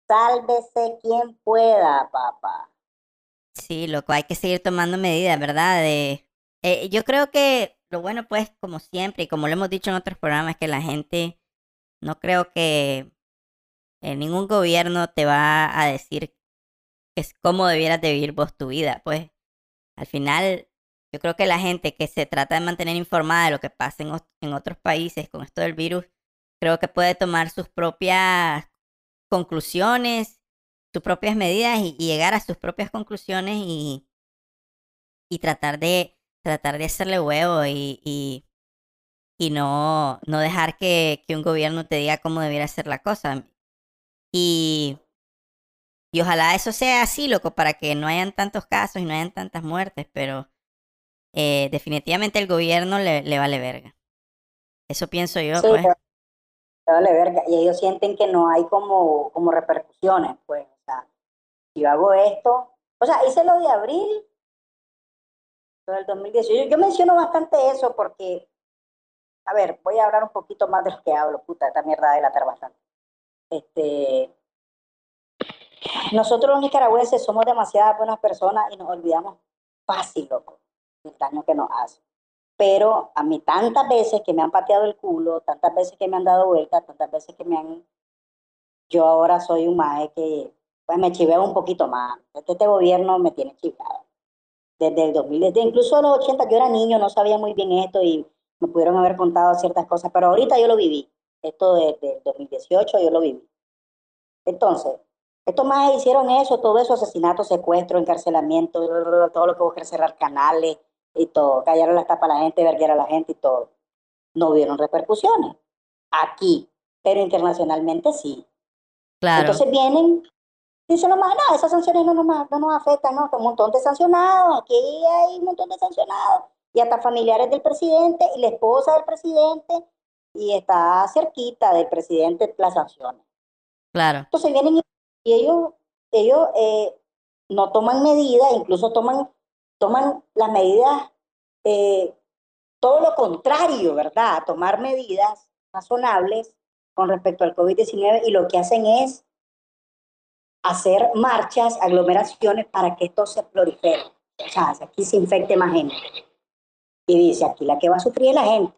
C: sálvese quien pueda, papá.
B: Sí, loco, hay que seguir tomando medidas, ¿verdad? De, eh, yo creo que lo bueno, pues, como siempre, y como lo hemos dicho en otros programas, es que la gente, no creo que eh, ningún gobierno te va a decir que es cómo debieras de vivir vos tu vida. Pues, al final, yo creo que la gente que se trata de mantener informada de lo que pasa en otros países con esto del virus, creo que puede tomar sus propias conclusiones sus propias medidas y, llegar a sus propias conclusiones y, y tratar de tratar de hacerle huevo y, y, y no, no dejar que, que, un gobierno te diga cómo debiera ser la cosa. Y, y ojalá eso sea así, loco, para que no hayan tantos casos y no hayan tantas muertes, pero eh, definitivamente el gobierno le, le, vale verga. Eso pienso yo, pues. Le
C: vale verga. Y ellos sienten que no hay como, como repercusiones, pues yo hago esto, o sea, hice lo de abril del 2018. Yo menciono bastante eso porque, a ver, voy a hablar un poquito más de lo que hablo, puta, esta mierda de latar bastante. Este, nosotros los nicaragüenses somos demasiadas buenas personas y nos olvidamos fácil, loco, del daño que nos hace. Pero a mí tantas veces que me han pateado el culo, tantas veces que me han dado vueltas, tantas veces que me han... Yo ahora soy un maje que pues me chiveo un poquito más. Este, este gobierno me tiene chiveado. Desde el 2000, desde incluso los 80, yo era niño, no sabía muy bien esto y me pudieron haber contado ciertas cosas, pero ahorita yo lo viví. Esto desde el 2018 yo lo viví. Entonces, estos más hicieron eso, todo eso, asesinato, secuestro, encarcelamiento, todo lo que buscar cerrar canales y todo, callaron las tapas a la gente, verguer a la gente y todo. No hubieron repercusiones aquí, pero internacionalmente sí.
B: Claro.
C: Entonces vienen Dice nomás, no, esas sanciones no nos, no nos afectan, ¿no? Un montón de sancionados, aquí hay un montón de sancionados. y hasta familiares del presidente y la esposa del presidente y está cerquita del presidente las sanciones.
B: Claro.
C: Entonces vienen y ellos, ellos eh, no toman medidas, incluso toman, toman las medidas, eh, todo lo contrario, ¿verdad? Tomar medidas razonables con respecto al COVID-19 y lo que hacen es hacer marchas, aglomeraciones para que esto se prolifere. O sea, aquí se infecte más gente. Y dice, aquí la que va a sufrir es la gente.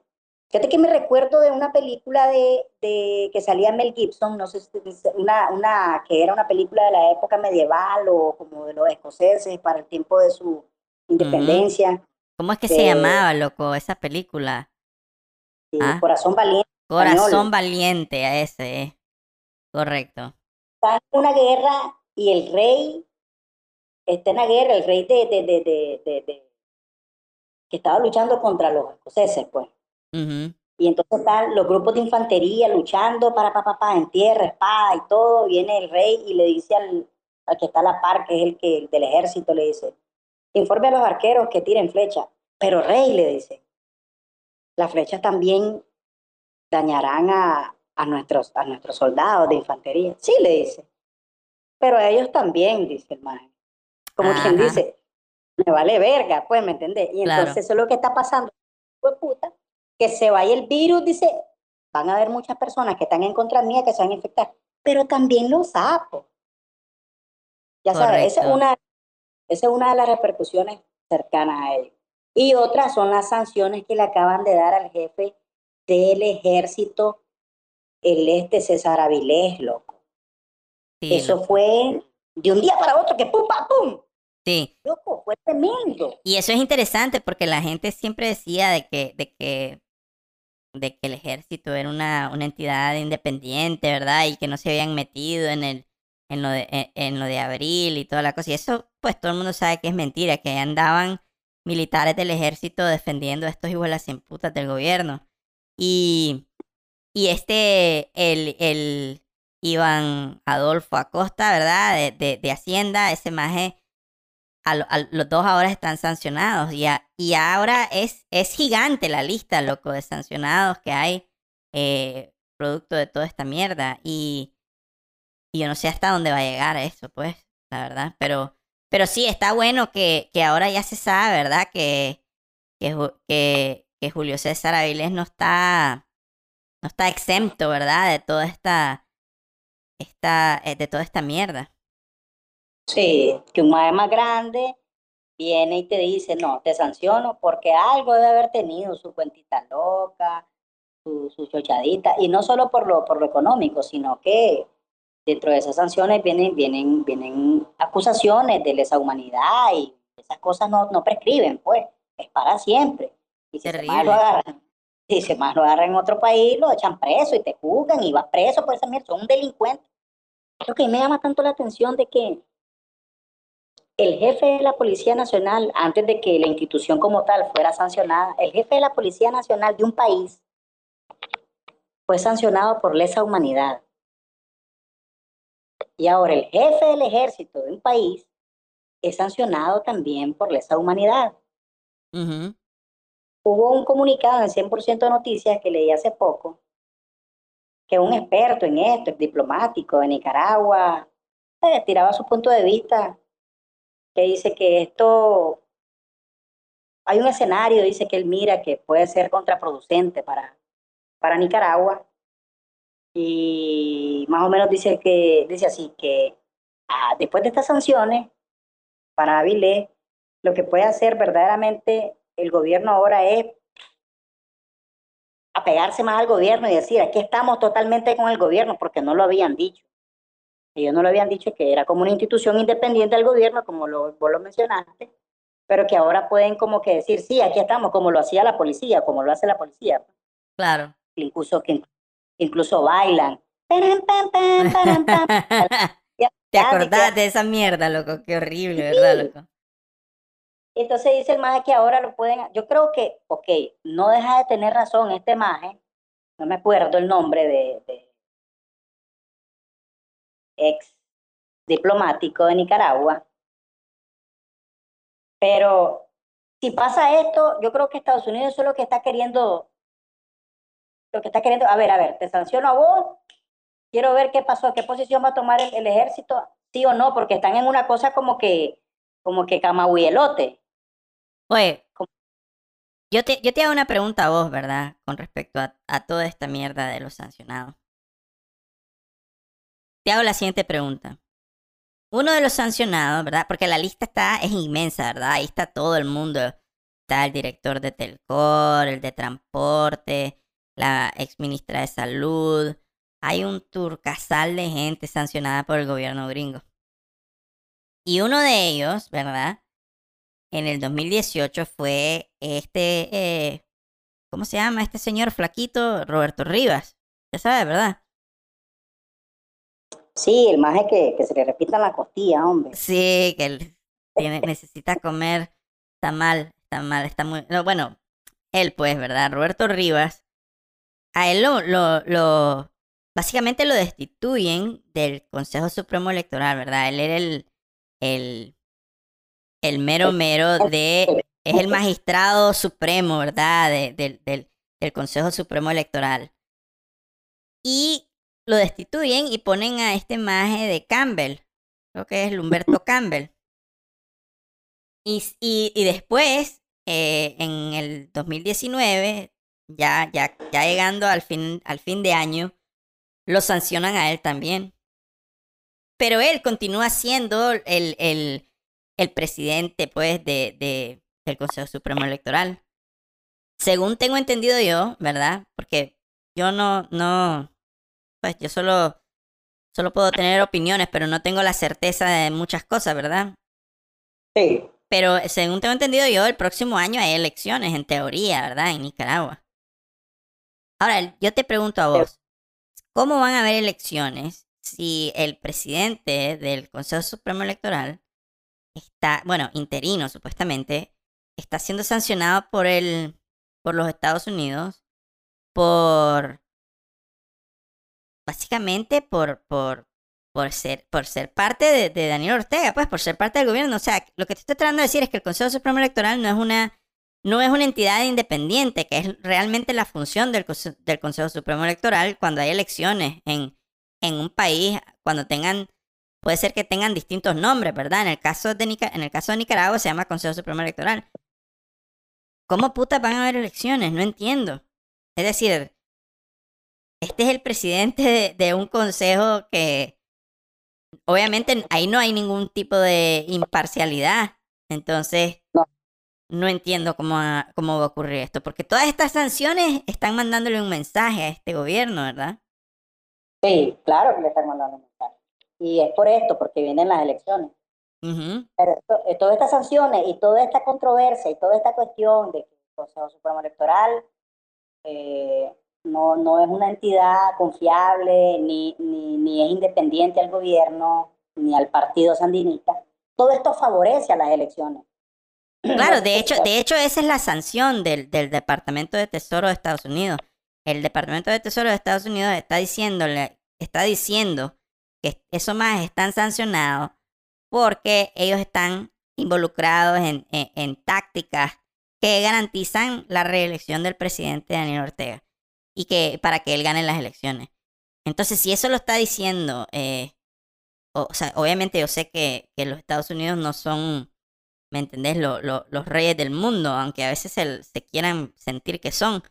C: Fíjate que me recuerdo de una película de, de que salía Mel Gibson, no sé si una, una que era una película de la época medieval o como de los escoceses para el tiempo de su independencia.
B: ¿Cómo es que se llamaba, loco, esa película?
C: ¿Ah? Corazón Valiente.
B: Corazón Valiente, a ese, correcto
C: está en una guerra y el rey está en la guerra, el rey de, de, de, de que estaba luchando contra los escoceses, pues. Y entonces están los grupos de infantería luchando para papá, pa, pa, en tierra, espada y todo. Viene el rey y le dice al, al que está a la par, que es el que el del ejército, le dice, informe a los arqueros que tiren flechas. Pero rey le dice, las flechas también dañarán a, a nuestros, a nuestros soldados de infantería. Sí, le dice. Pero a ellos también, dice el maestro. Como quien dice, me vale verga, pues, ¿me entendés? Y entonces eso es lo que está pasando. Pues puta, que se vaya el virus, dice, van a haber muchas personas que están en contra mía que se van a infectar, pero también los sapos. Ya sabes, esa es, una, esa es una de las repercusiones cercanas a ellos. Y otras son las sanciones que le acaban de dar al jefe del ejército el este César Avilés, loco. Eso fue de un día para otro que pum, pam, pum.
B: Sí.
C: Loco, fue tremendo.
B: Y eso es interesante porque la gente siempre decía de que, de que, de que el ejército era una, una entidad independiente, ¿verdad? Y que no se habían metido en el, en lo de, en, lo de abril y toda la cosa. Y eso, pues todo el mundo sabe que es mentira, que andaban militares del ejército defendiendo a estos iguales sin putas del gobierno. Y y este, el, el Iván Adolfo Acosta, ¿verdad? De, de, Hacienda, ese maje, a, los dos ahora están sancionados. Y, y ahora es, es gigante la lista, loco, de sancionados que hay eh, producto de toda esta mierda. Y, y yo no sé hasta dónde va a llegar eso, pues, la verdad. Pero, pero sí, está bueno que, que ahora ya se sabe, ¿verdad? Que, que, que, que Julio César Avilés no está no está exento, ¿verdad? De toda esta, esta, eh, de toda esta mierda.
C: Sí, que un madre más grande viene y te dice, no, te sanciono porque algo debe haber tenido, su cuentita loca, su, su chochadita, y no solo por lo, por lo económico, sino que dentro de esas sanciones vienen, vienen, vienen acusaciones de lesa humanidad y esas cosas no, no prescriben, pues, es para siempre. Y si Terrible. lo agarran si se más lo agarran en otro país, lo echan preso y te juzgan y vas preso por esa mierda. Son un delincuente. Lo que me llama tanto la atención de que el jefe de la Policía Nacional, antes de que la institución como tal fuera sancionada, el jefe de la Policía Nacional de un país fue sancionado por lesa humanidad. Y ahora el jefe del ejército de un país es sancionado también por lesa humanidad hubo un comunicado en 100% Noticias que leí hace poco, que un experto en esto, diplomático de Nicaragua, eh, tiraba su punto de vista, que dice que esto, hay un escenario, dice que él mira que puede ser contraproducente para, para Nicaragua, y más o menos dice que dice así que ah, después de estas sanciones para Avilés lo que puede hacer verdaderamente el gobierno ahora es apegarse más al gobierno y decir, aquí estamos totalmente con el gobierno, porque no lo habían dicho. Ellos no lo habían dicho que era como una institución independiente del gobierno, como lo, vos lo mencionaste, pero que ahora pueden como que decir, sí, aquí estamos, como lo hacía la policía, como lo hace la policía.
B: Claro.
C: Incluso que incluso bailan. [LAUGHS]
B: ¿Te acordás de esa mierda, loco? Qué horrible, ¿verdad, loco?
C: Entonces dice el maje que ahora lo pueden, yo creo que, ok, no deja de tener razón este maje, no me acuerdo el nombre de, ex diplomático de Nicaragua, pero si pasa esto, yo creo que Estados Unidos es lo que está queriendo, lo que está queriendo, a ver, a ver, te sanciono a vos, quiero ver qué pasó, qué posición va a tomar el, ejército, sí o no, porque están en una cosa como que, como que camahuielote.
B: Oye, yo te, yo te hago una pregunta a vos, ¿verdad? Con respecto a, a toda esta mierda de los sancionados. Te hago la siguiente pregunta. Uno de los sancionados, ¿verdad? Porque la lista está, es inmensa, ¿verdad? Ahí está todo el mundo. Está el director de Telcor, el de Transporte, la ex ministra de Salud. Hay un turcasal de gente sancionada por el gobierno gringo. Y uno de ellos, ¿verdad? En el 2018 fue este, eh, ¿cómo se llama? Este señor flaquito, Roberto Rivas. Ya sabes, ¿verdad?
C: Sí, el más es que, que se le repita la costilla, hombre.
B: Sí, que él tiene, necesita comer. Está mal, está mal, está muy. No, bueno, él, pues, ¿verdad? Roberto Rivas. A él lo, lo, lo. Básicamente lo destituyen del Consejo Supremo Electoral, ¿verdad? Él era el. El, el mero mero de. Es el magistrado supremo, ¿verdad? del, del Consejo Supremo Electoral. Y lo destituyen y ponen a este maje de Campbell, creo que es Lumberto Campbell. Y, y, después, eh, en el 2019, ya, ya, ya llegando al fin, al fin de año, lo sancionan a él también. Pero él continúa siendo el, el, el presidente, pues, de, de, del Consejo Supremo Electoral. Según tengo entendido yo, ¿verdad? Porque yo no, no, pues yo solo, solo puedo tener opiniones, pero no tengo la certeza de muchas cosas, ¿verdad?
C: Sí.
B: Pero según tengo entendido yo, el próximo año hay elecciones, en teoría, ¿verdad? En Nicaragua. Ahora, yo te pregunto a vos, ¿cómo van a haber elecciones si el presidente del Consejo Supremo Electoral está, bueno, interino supuestamente, está siendo sancionado por el, por los Estados Unidos por básicamente por, por, por, ser, por ser parte de, Daniel Ortega, pues por ser parte del gobierno. O sea, lo que te estoy tratando de decir es que el Consejo Supremo Electoral no es una, no es una entidad independiente, que es realmente la función del, del Consejo Supremo Electoral cuando hay elecciones en, en un país, cuando tengan, puede ser que tengan distintos nombres, ¿verdad? En el caso de, en el caso de Nicaragua se llama Consejo Supremo Electoral. ¿Cómo putas van a haber elecciones? No entiendo. Es decir, este es el presidente de, un consejo que obviamente ahí no hay ningún tipo de imparcialidad. Entonces, no, entiendo cómo, cómo va a ocurrir esto, porque todas estas sanciones están mandándole un mensaje a este gobierno, ¿verdad?
C: Sí, claro que le están mandando un mensaje. Y es por esto, porque vienen las elecciones. Pero eh, todas estas sanciones y toda esta controversia y toda esta cuestión de que el Consejo Supremo Electoral eh, no, no es una entidad confiable, ni, ni, ni es independiente al gobierno, ni al partido sandinista. Todo esto favorece a las elecciones.
B: Claro, [CLEARS THROAT] de hecho, de hecho esa es la sanción del, del Departamento de Tesoro de Estados Unidos. El Departamento de Tesoro de Estados Unidos está diciéndole, está diciendo que esos más están sancionados porque ellos están involucrados en, tácticas que garantizan la reelección del presidente Daniel Ortega y que para que él gane las elecciones. Entonces, si eso lo está diciendo, eh, o, sea, obviamente yo sé que, los Estados Unidos no son, ¿me entendés?, los reyes del mundo, aunque a veces se quieran sentir que son.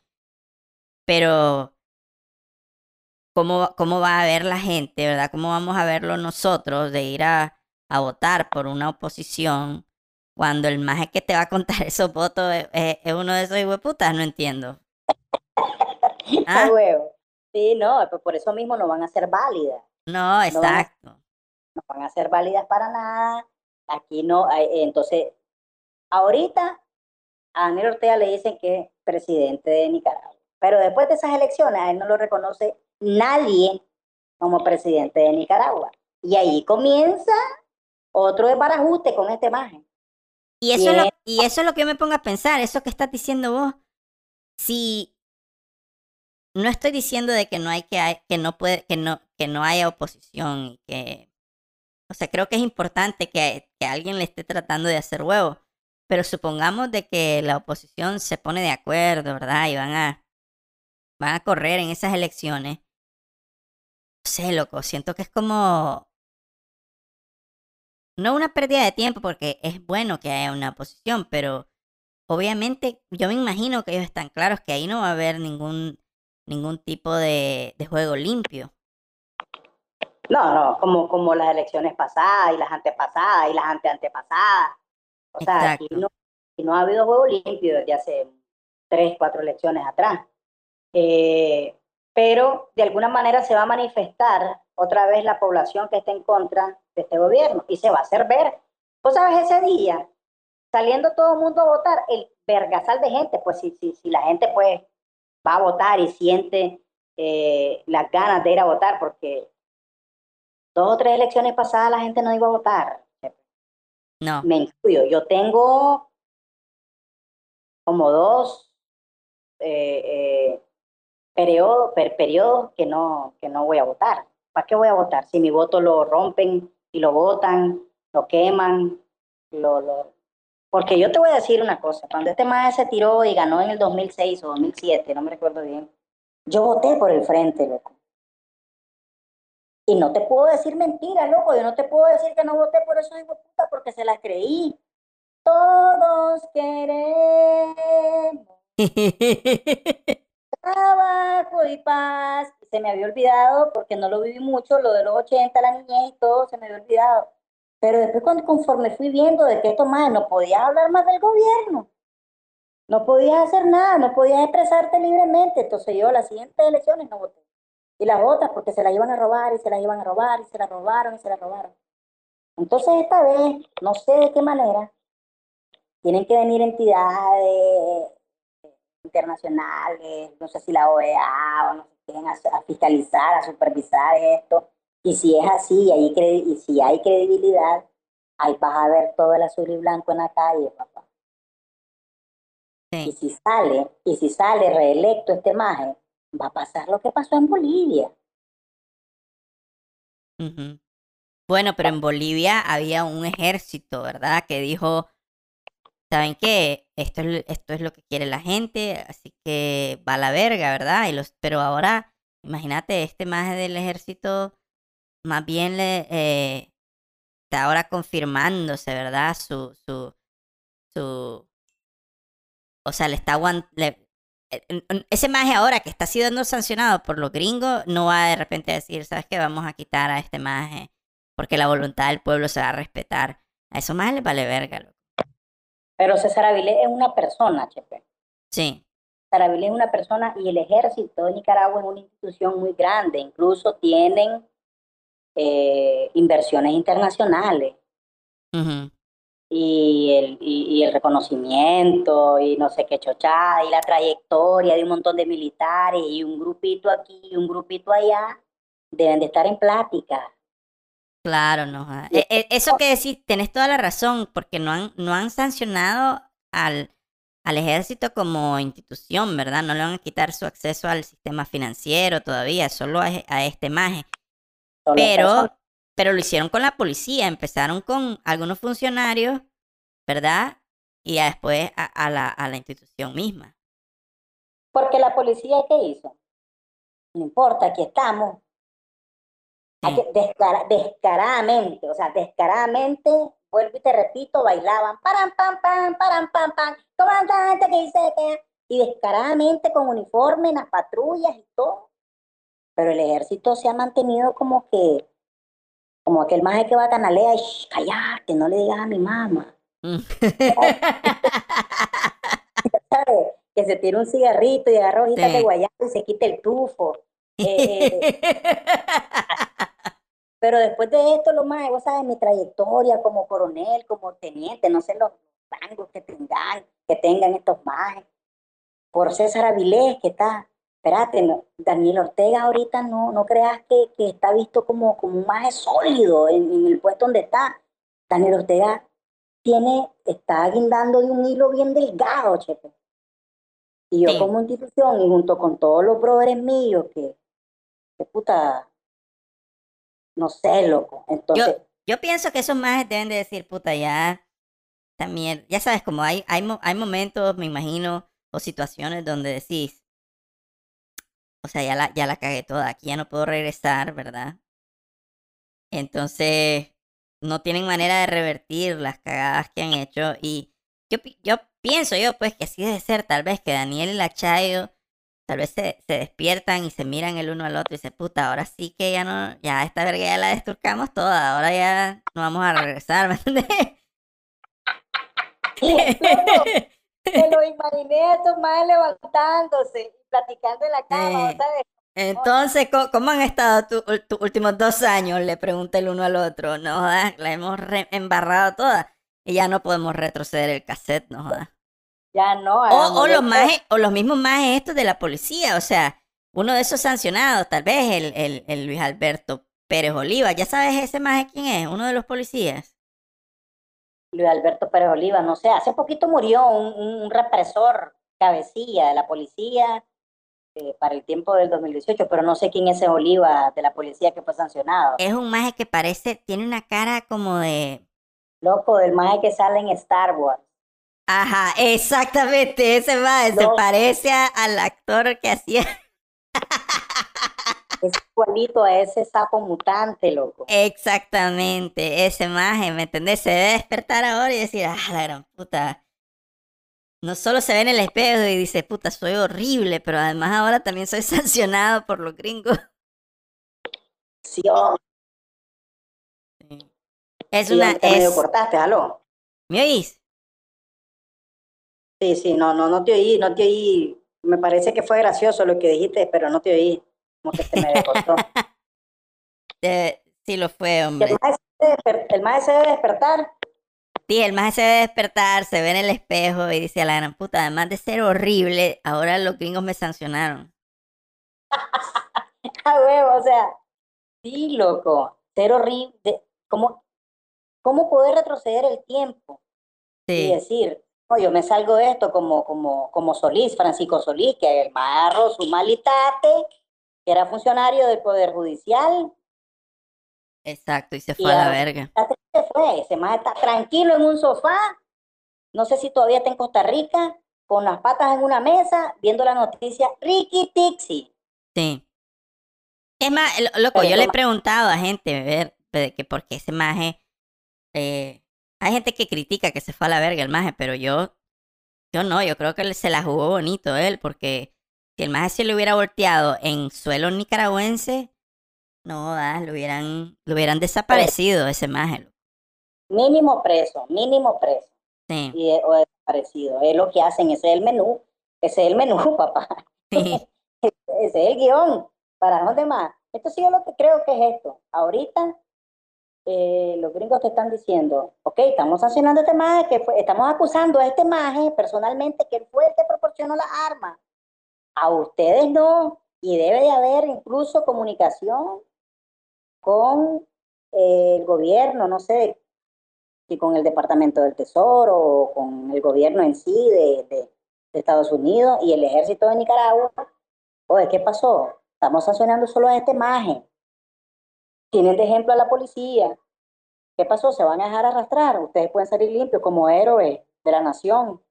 B: Pero, ¿cómo, ¿cómo va a ver la gente, verdad? ¿Cómo vamos a verlo nosotros de ir a, a votar por una oposición cuando el más que te va a contar [LAUGHS] esos votos es, es uno de esos hueputas? No entiendo. [LAUGHS]
C: Ah. huevo. Sí, no, pues por eso mismo no van a ser válidas.
B: No, exacto.
C: No van a, ser válidas para nada. Aquí no, entonces, ahorita a Daniel Ortega le dicen que es presidente de Nicaragua. Pero después de esas elecciones, a él no lo reconoce nadie como presidente de Nicaragua. Y ahí comienza otro desbarajuste con este imagen.
B: Y eso, lo, y eso es lo que yo me pongo a pensar, eso que estás diciendo vos. Si no estoy diciendo de que no hay que, que no puede, que no, que no haya oposición y que, o sea, creo que es importante que, que alguien le esté tratando de hacer huevo, pero supongamos de que la oposición se pone de acuerdo, ¿verdad? Y van a, van a correr en esas elecciones. No sé, loco, siento que es como... No una pérdida de tiempo porque es bueno que haya una oposición, pero obviamente yo me imagino que ellos están claros que ahí no va a haber ningún, ningún tipo de, de juego limpio.
C: No, no, como, como las elecciones pasadas y las antepasadas y las anteantepasadas. O sea, aquí no, no, ha habido juego limpio desde hace tres, cuatro elecciones atrás. Eh, pero de alguna manera se va a manifestar otra vez la población que está en contra de este gobierno y se va a hacer ver. Pues sabes, ese día, saliendo todo el mundo a votar, el vergasal de gente, pues si, si, si la gente pues va a votar y siente eh, las ganas de ir a votar, porque dos o tres elecciones pasadas la gente no iba a votar.
B: No.
C: Me incluyo. Yo tengo como dos eh, eh, periodos, periodos que no, que no voy a votar. ¿Para qué voy a votar? Si mi voto lo rompen y lo votan, lo queman, lo, lo... Porque yo te voy a decir una cosa, cuando este maestro se tiró y ganó en el 2006 o 2007, no me recuerdo bien, yo voté por el frente, loco. Y no te puedo decir mentiras, loco. Yo no te puedo decir que no voté por eso, hijo puta, porque se las creí. Todos queremos [LAUGHS] trabajo y paz. Se me había olvidado, porque no lo viví mucho, lo de los 80, la niñez y todo, se me había olvidado. Pero después, cuando, conforme fui viendo de que esto más, no podías hablar más del gobierno. No podías hacer nada, no podías expresarte libremente. Entonces yo las siguientes elecciones no voté y las otras porque se las iban a robar y se las iban a robar y se las robaron y se las robaron. Entonces esta vez, no sé de qué manera, tienen que venir entidades internacionales, no sé si la OEA o no sé quién, a, fiscalizar, a supervisar esto. Y si es así y si hay credibilidad, ahí vas a ver todo el azul y blanco en la calle, papá. Y si sale, y si sale reelecto este maje, va a pasar lo que pasó en Bolivia.
B: Bueno, pero en Bolivia había un ejército, ¿verdad? Que dijo, ¿saben qué? Esto es, esto es lo que quiere la gente, así que va a la verga, ¿verdad? Y los, pero ahora, imagínate, este maje del ejército más bien le eh, está ahora confirmándose, ¿verdad? Su, su, su, o sea, le está le, ese maje ahora que está siendo sancionado por los gringos no va de repente a decir, ¿sabes qué? Vamos a quitar a este maje porque la voluntad del pueblo se va a respetar. A esos majes les vale verga.
C: Pero César Avilés es una persona, Chepe.
B: Sí.
C: César Avilés es una persona y el ejército de Nicaragua es una institución muy grande. Incluso tienen eh, inversiones internacionales y el, y, el reconocimiento y no sé qué chochada y la trayectoria de un montón de militares y un grupito aquí y un grupito allá deben de estar en plática.
B: Claro, no. E, e, eso que decís, tenés toda la razón, porque no han, no han sancionado al, al ejército como institución, ¿verdad? No le van a quitar su acceso al sistema financiero todavía, solo a, a este maje. Pero pero lo hicieron con la policía, empezaron con algunos funcionarios, ¿verdad? Y después a, la, a la institución misma.
C: Porque la policía, ¿qué hizo? No importa, aquí estamos. Descaradamente, o sea, descaradamente, vuelvo y te repito, bailaban, param, pam, pam, param, pam, pam, comandante que dice que... Y descaradamente con uniforme, en las patrullas y todo. Pero el ejército se ha mantenido como que como aquel maje que va a Canalea y callate, no le digas a mi mamá. Mm. [LAUGHS] Que se tire un cigarrito y agarra hojitas de guayabo y se quite el tufo. [LAUGHS] Eh, pero después de esto, lo más, vos sabes, mi trayectoria como coronel, como teniente, no sé los rangos que tengan, que tengan estos majes. Por César Avilés, que está espérate, Daniel Ortega ahorita no, no creas que, que está visto como, como un maje sólido en, el puesto donde está. Daniel Ortega tiene, está guindando de un hilo bien delgado, chepe. Y yo como institución y junto con todos los brothers míos que, que puta, no sé, loco. Entonces,
B: yo, yo pienso que esos majes deben de decir, puta, ya también, ya sabes, como hay, hay, hay momentos, me imagino, o situaciones donde decís, o sea, ya la, ya la cagué toda, aquí ya no puedo regresar, ¿verdad? Entonces, no tienen manera de revertir las cagadas que han hecho y yo, yo pienso yo pues que así debe ser, tal vez que Daniel y la Chayo tal vez se, se, despiertan y se miran el uno al otro y se puta, ahora sí que ya no, ya esta verga ya la desturcamos toda, ahora ya no vamos a regresar, ¿me entiendes? [LAUGHS]
C: me lo imaginé a estos más levantándose platicando en la cama, ¿sabes?
B: Entonces, ¿cómo han estado tus últimos dos años? Le pregunta el uno al otro. No la hemos embarrado toda y ya no podemos retroceder el cassette, no jodas.
C: Ya no.
B: O, los más, o los mismos más estos de la policía, o sea, uno de esos sancionados, tal vez el, el, el Luis Alberto Pérez Oliva. ¿Ya sabes ese más quién es? Uno de los policías.
C: Luis Alberto Pérez Oliva, no sé, hace poquito murió un, un represor cabecilla de la policía eh, para el tiempo del 2018, pero no sé quién es ese Oliva de la policía que fue sancionado.
B: Es un maje que parece, tiene una cara como de...
C: Loco, del maje que sale en Star Wars.
B: Ajá, exactamente, ese maje se parece al actor que hacía... [LAUGHS]
C: Es igualito a ese sapo mutante, loco.
B: Exactamente, ese maje, ¿me entendés? Se debe despertar ahora y decir, ah, la gran puta no solo se ve en el espejo y dice, puta, soy horrible, pero además ahora también soy [LAUGHS] sancionado por los gringos.
C: Sí, oh.
B: Es una...
C: Es... cortaste, aló.
B: ¿Me oís?
C: Sí, sí, no, no, no te oí, no te oí. Me parece que fue gracioso lo que dijiste, pero no te oí. Como que se me cortó. [LAUGHS]
B: sí lo fue, hombre.
C: El maestro debe despertar
B: Sí, el más se debe despertar, se ve en el espejo y dice a la gran puta, además de ser horrible, ahora los gringos me sancionaron. [LAUGHS]
C: a huevo, o sea, sí, loco, ser horrible. ¿Cómo, cómo poder retroceder el tiempo? Y decir, no, yo me salgo de esto como, como, como Solís, Francisco Solís, que el marro, su malitate, que era funcionario del Poder Judicial,
B: Exacto, y se fue a la verga.
C: Se fue, se más está tranquilo en un sofá, no sé si todavía está en Costa Rica, con las patas en una mesa, viendo la noticia Ricky Tixi.
B: Sí. Es más, loco, yo le he preguntado a gente, ver, que por qué ese maje, eh, hay gente que critica que se fue a la verga el maje, pero yo, yo no, yo creo que se la jugó bonito él, porque si el maje se le hubiera volteado en suelo nicaragüense, no, lo hubieran, lo hubieran desaparecido ese mágelo.
C: Mínimo preso, mínimo preso.
B: Sí.
C: Y, o desaparecido. Es lo que hacen, ese es el menú. Ese es el menú, [LAUGHS] papá. ese es el guion. ¿Para dónde más? Esto sí yo lo que creo que es esto. Ahorita eh, los gringos te están diciendo, ok, estamos sancionando a este maje, estamos acusando a este maje personalmente que fue el que proporcionó la arma. A ustedes no. Y debe de haber incluso comunicación con eh, el gobierno, no sé, si con el Departamento del Tesoro o con el gobierno en sí de, de, Estados Unidos y el ejército de Nicaragua. Oye, ¿qué pasó? Estamos sancionando solo a este maje. Tienen de ejemplo a la policía. ¿Qué pasó? ¿Se van a dejar arrastrar? Ustedes pueden salir limpios como héroes de la nación.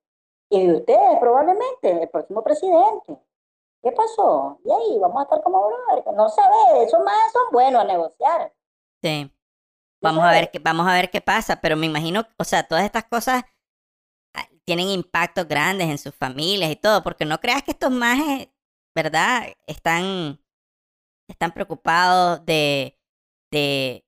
C: Y de ustedes, probablemente, el próximo presidente. ¿Qué pasó? Y ahí vamos a estar como No se ve, esos más son buenos a negociar.
B: Sí. Vamos a ver qué, vamos a ver qué pasa, pero me imagino, o sea, todas estas cosas ah, tienen impactos grandes en sus familias y todo, porque no creas que estos majes, ¿verdad? Están, están preocupados de, de,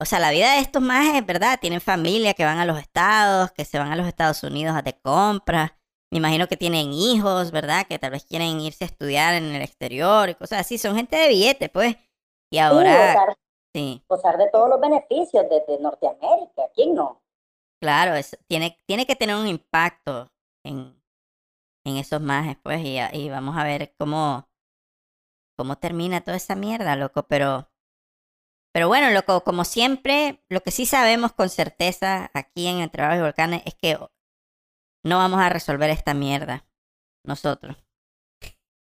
B: o sea, la vida de estos majes, ¿verdad? Tienen familia que van a los estados, que se van a los Estados Unidos a de compras me imagino que tienen hijos, ¿verdad? Que tal vez quieren irse a estudiar en el exterior y cosas así. Son gente de billete, pues. Y ahora...
C: Sí, gozar, de todos los beneficios de, Norteamérica. ¿Quién no?
B: Claro, tiene, tiene que tener un impacto en, en esos majes, pues. Y, y vamos a ver cómo, cómo termina toda esa mierda, loco. Pero... Pero bueno, loco, como siempre, lo que sí sabemos con certeza aquí en Entre Barros y Volcanes es que no vamos a resolver esta mierda nosotros.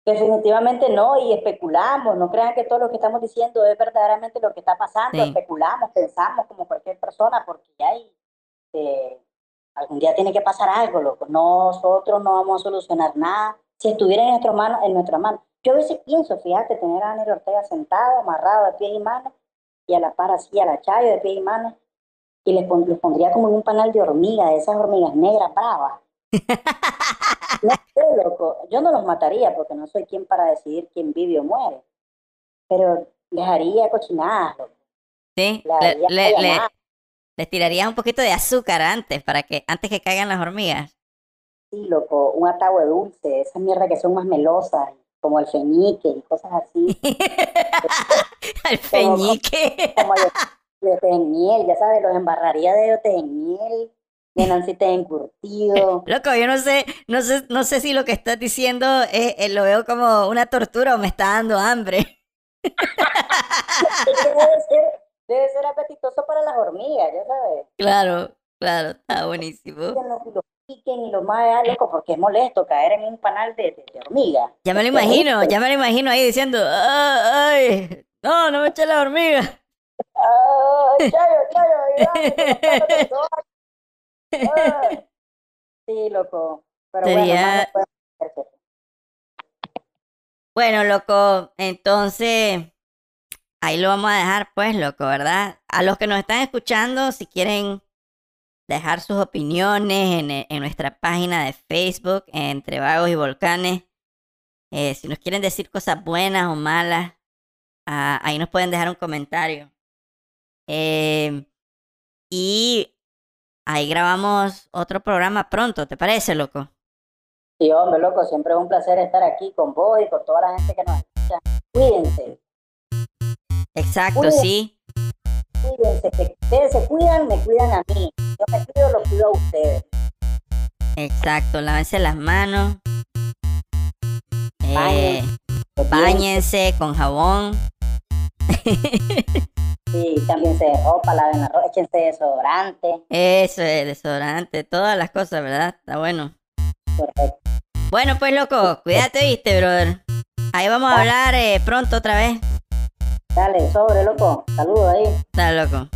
C: Definitivamente no, y especulamos, no crean que todo lo que estamos diciendo es verdaderamente lo que está pasando, especulamos, pensamos como cualquier persona, porque ya hay, eh, algún día tiene que pasar algo, loco. Nosotros no vamos a solucionar nada. Si estuviera en nuestras manos, en nuestra mano. Yo a veces pienso, fíjate, tener a Daniel Ortega sentado, amarrado de pies y manos, y a la par así, a la Chayo de pies y manos, y les, pondría como en un panal de hormigas, de esas hormigas negras bravas. [LAUGHS] no sé, loco. Yo no los mataría porque no soy quien para decidir quién vive o muere. Pero les haría cochinadas, loco.
B: Sí, le, les tirarías un poquito de azúcar antes, para que, antes que caigan las hormigas.
C: Sí, loco, un ataúd dulce, esas mierdas que son más melosas, como el feñique y cosas así. [LAUGHS]
B: el feñique.
C: Como, el de miel, ya sabes, los embarraría de de miel, de te encurtido.
B: Loco, yo no sé, no sé, no sé si lo que estás diciendo eh, lo veo como una tortura o me está dando hambre. [LAUGHS]
C: Debe ser apetitoso para las hormigas, ya sabes.
B: Claro, claro, está buenísimo.
C: Los y los más loco, porque es molesto caer en un panal de, de, hormigas.
B: Ya me lo imagino, ya me lo imagino ahí diciendo, ay, no, no me eché la hormiga.
C: Ay, chayo, [LAUGHS] chayo, Sí, loco. Pero
B: Sería... bueno, bueno, loco, entonces ahí lo vamos a dejar, pues, loco, ¿verdad? A los que nos están escuchando, si quieren dejar sus opiniones en, en nuestra página de Facebook, Entre Vagos y Volcanes, eh, si nos quieren decir cosas buenas o malas, ah, ahí nos pueden dejar un comentario. Em, y ahí grabamos otro programa pronto, ¿te parece, loco?
C: Sí, hombre, loco, siempre es un placer estar aquí con vos y con toda la gente que nos escucha. Cuídense.
B: Exacto, sí.
C: Cuídense, que ustedes se cuidan, me cuidan a mí. Yo me cuido, lo cuido a ustedes.
B: Exacto, lávense las manos. Eh, báñense con jabón.
C: Sí, cámbiense de ropa, laven la ropa, échense desodorante.
B: Eso es, desodorante, todas las cosas, ¿verdad? Está bueno. Perfecto. Bueno, pues loco, cuídate, viste, brother. Ahí vamos a hablar eh, pronto otra vez.
C: Dale, sobre, loco. Saludos ahí.
B: Dale, loco.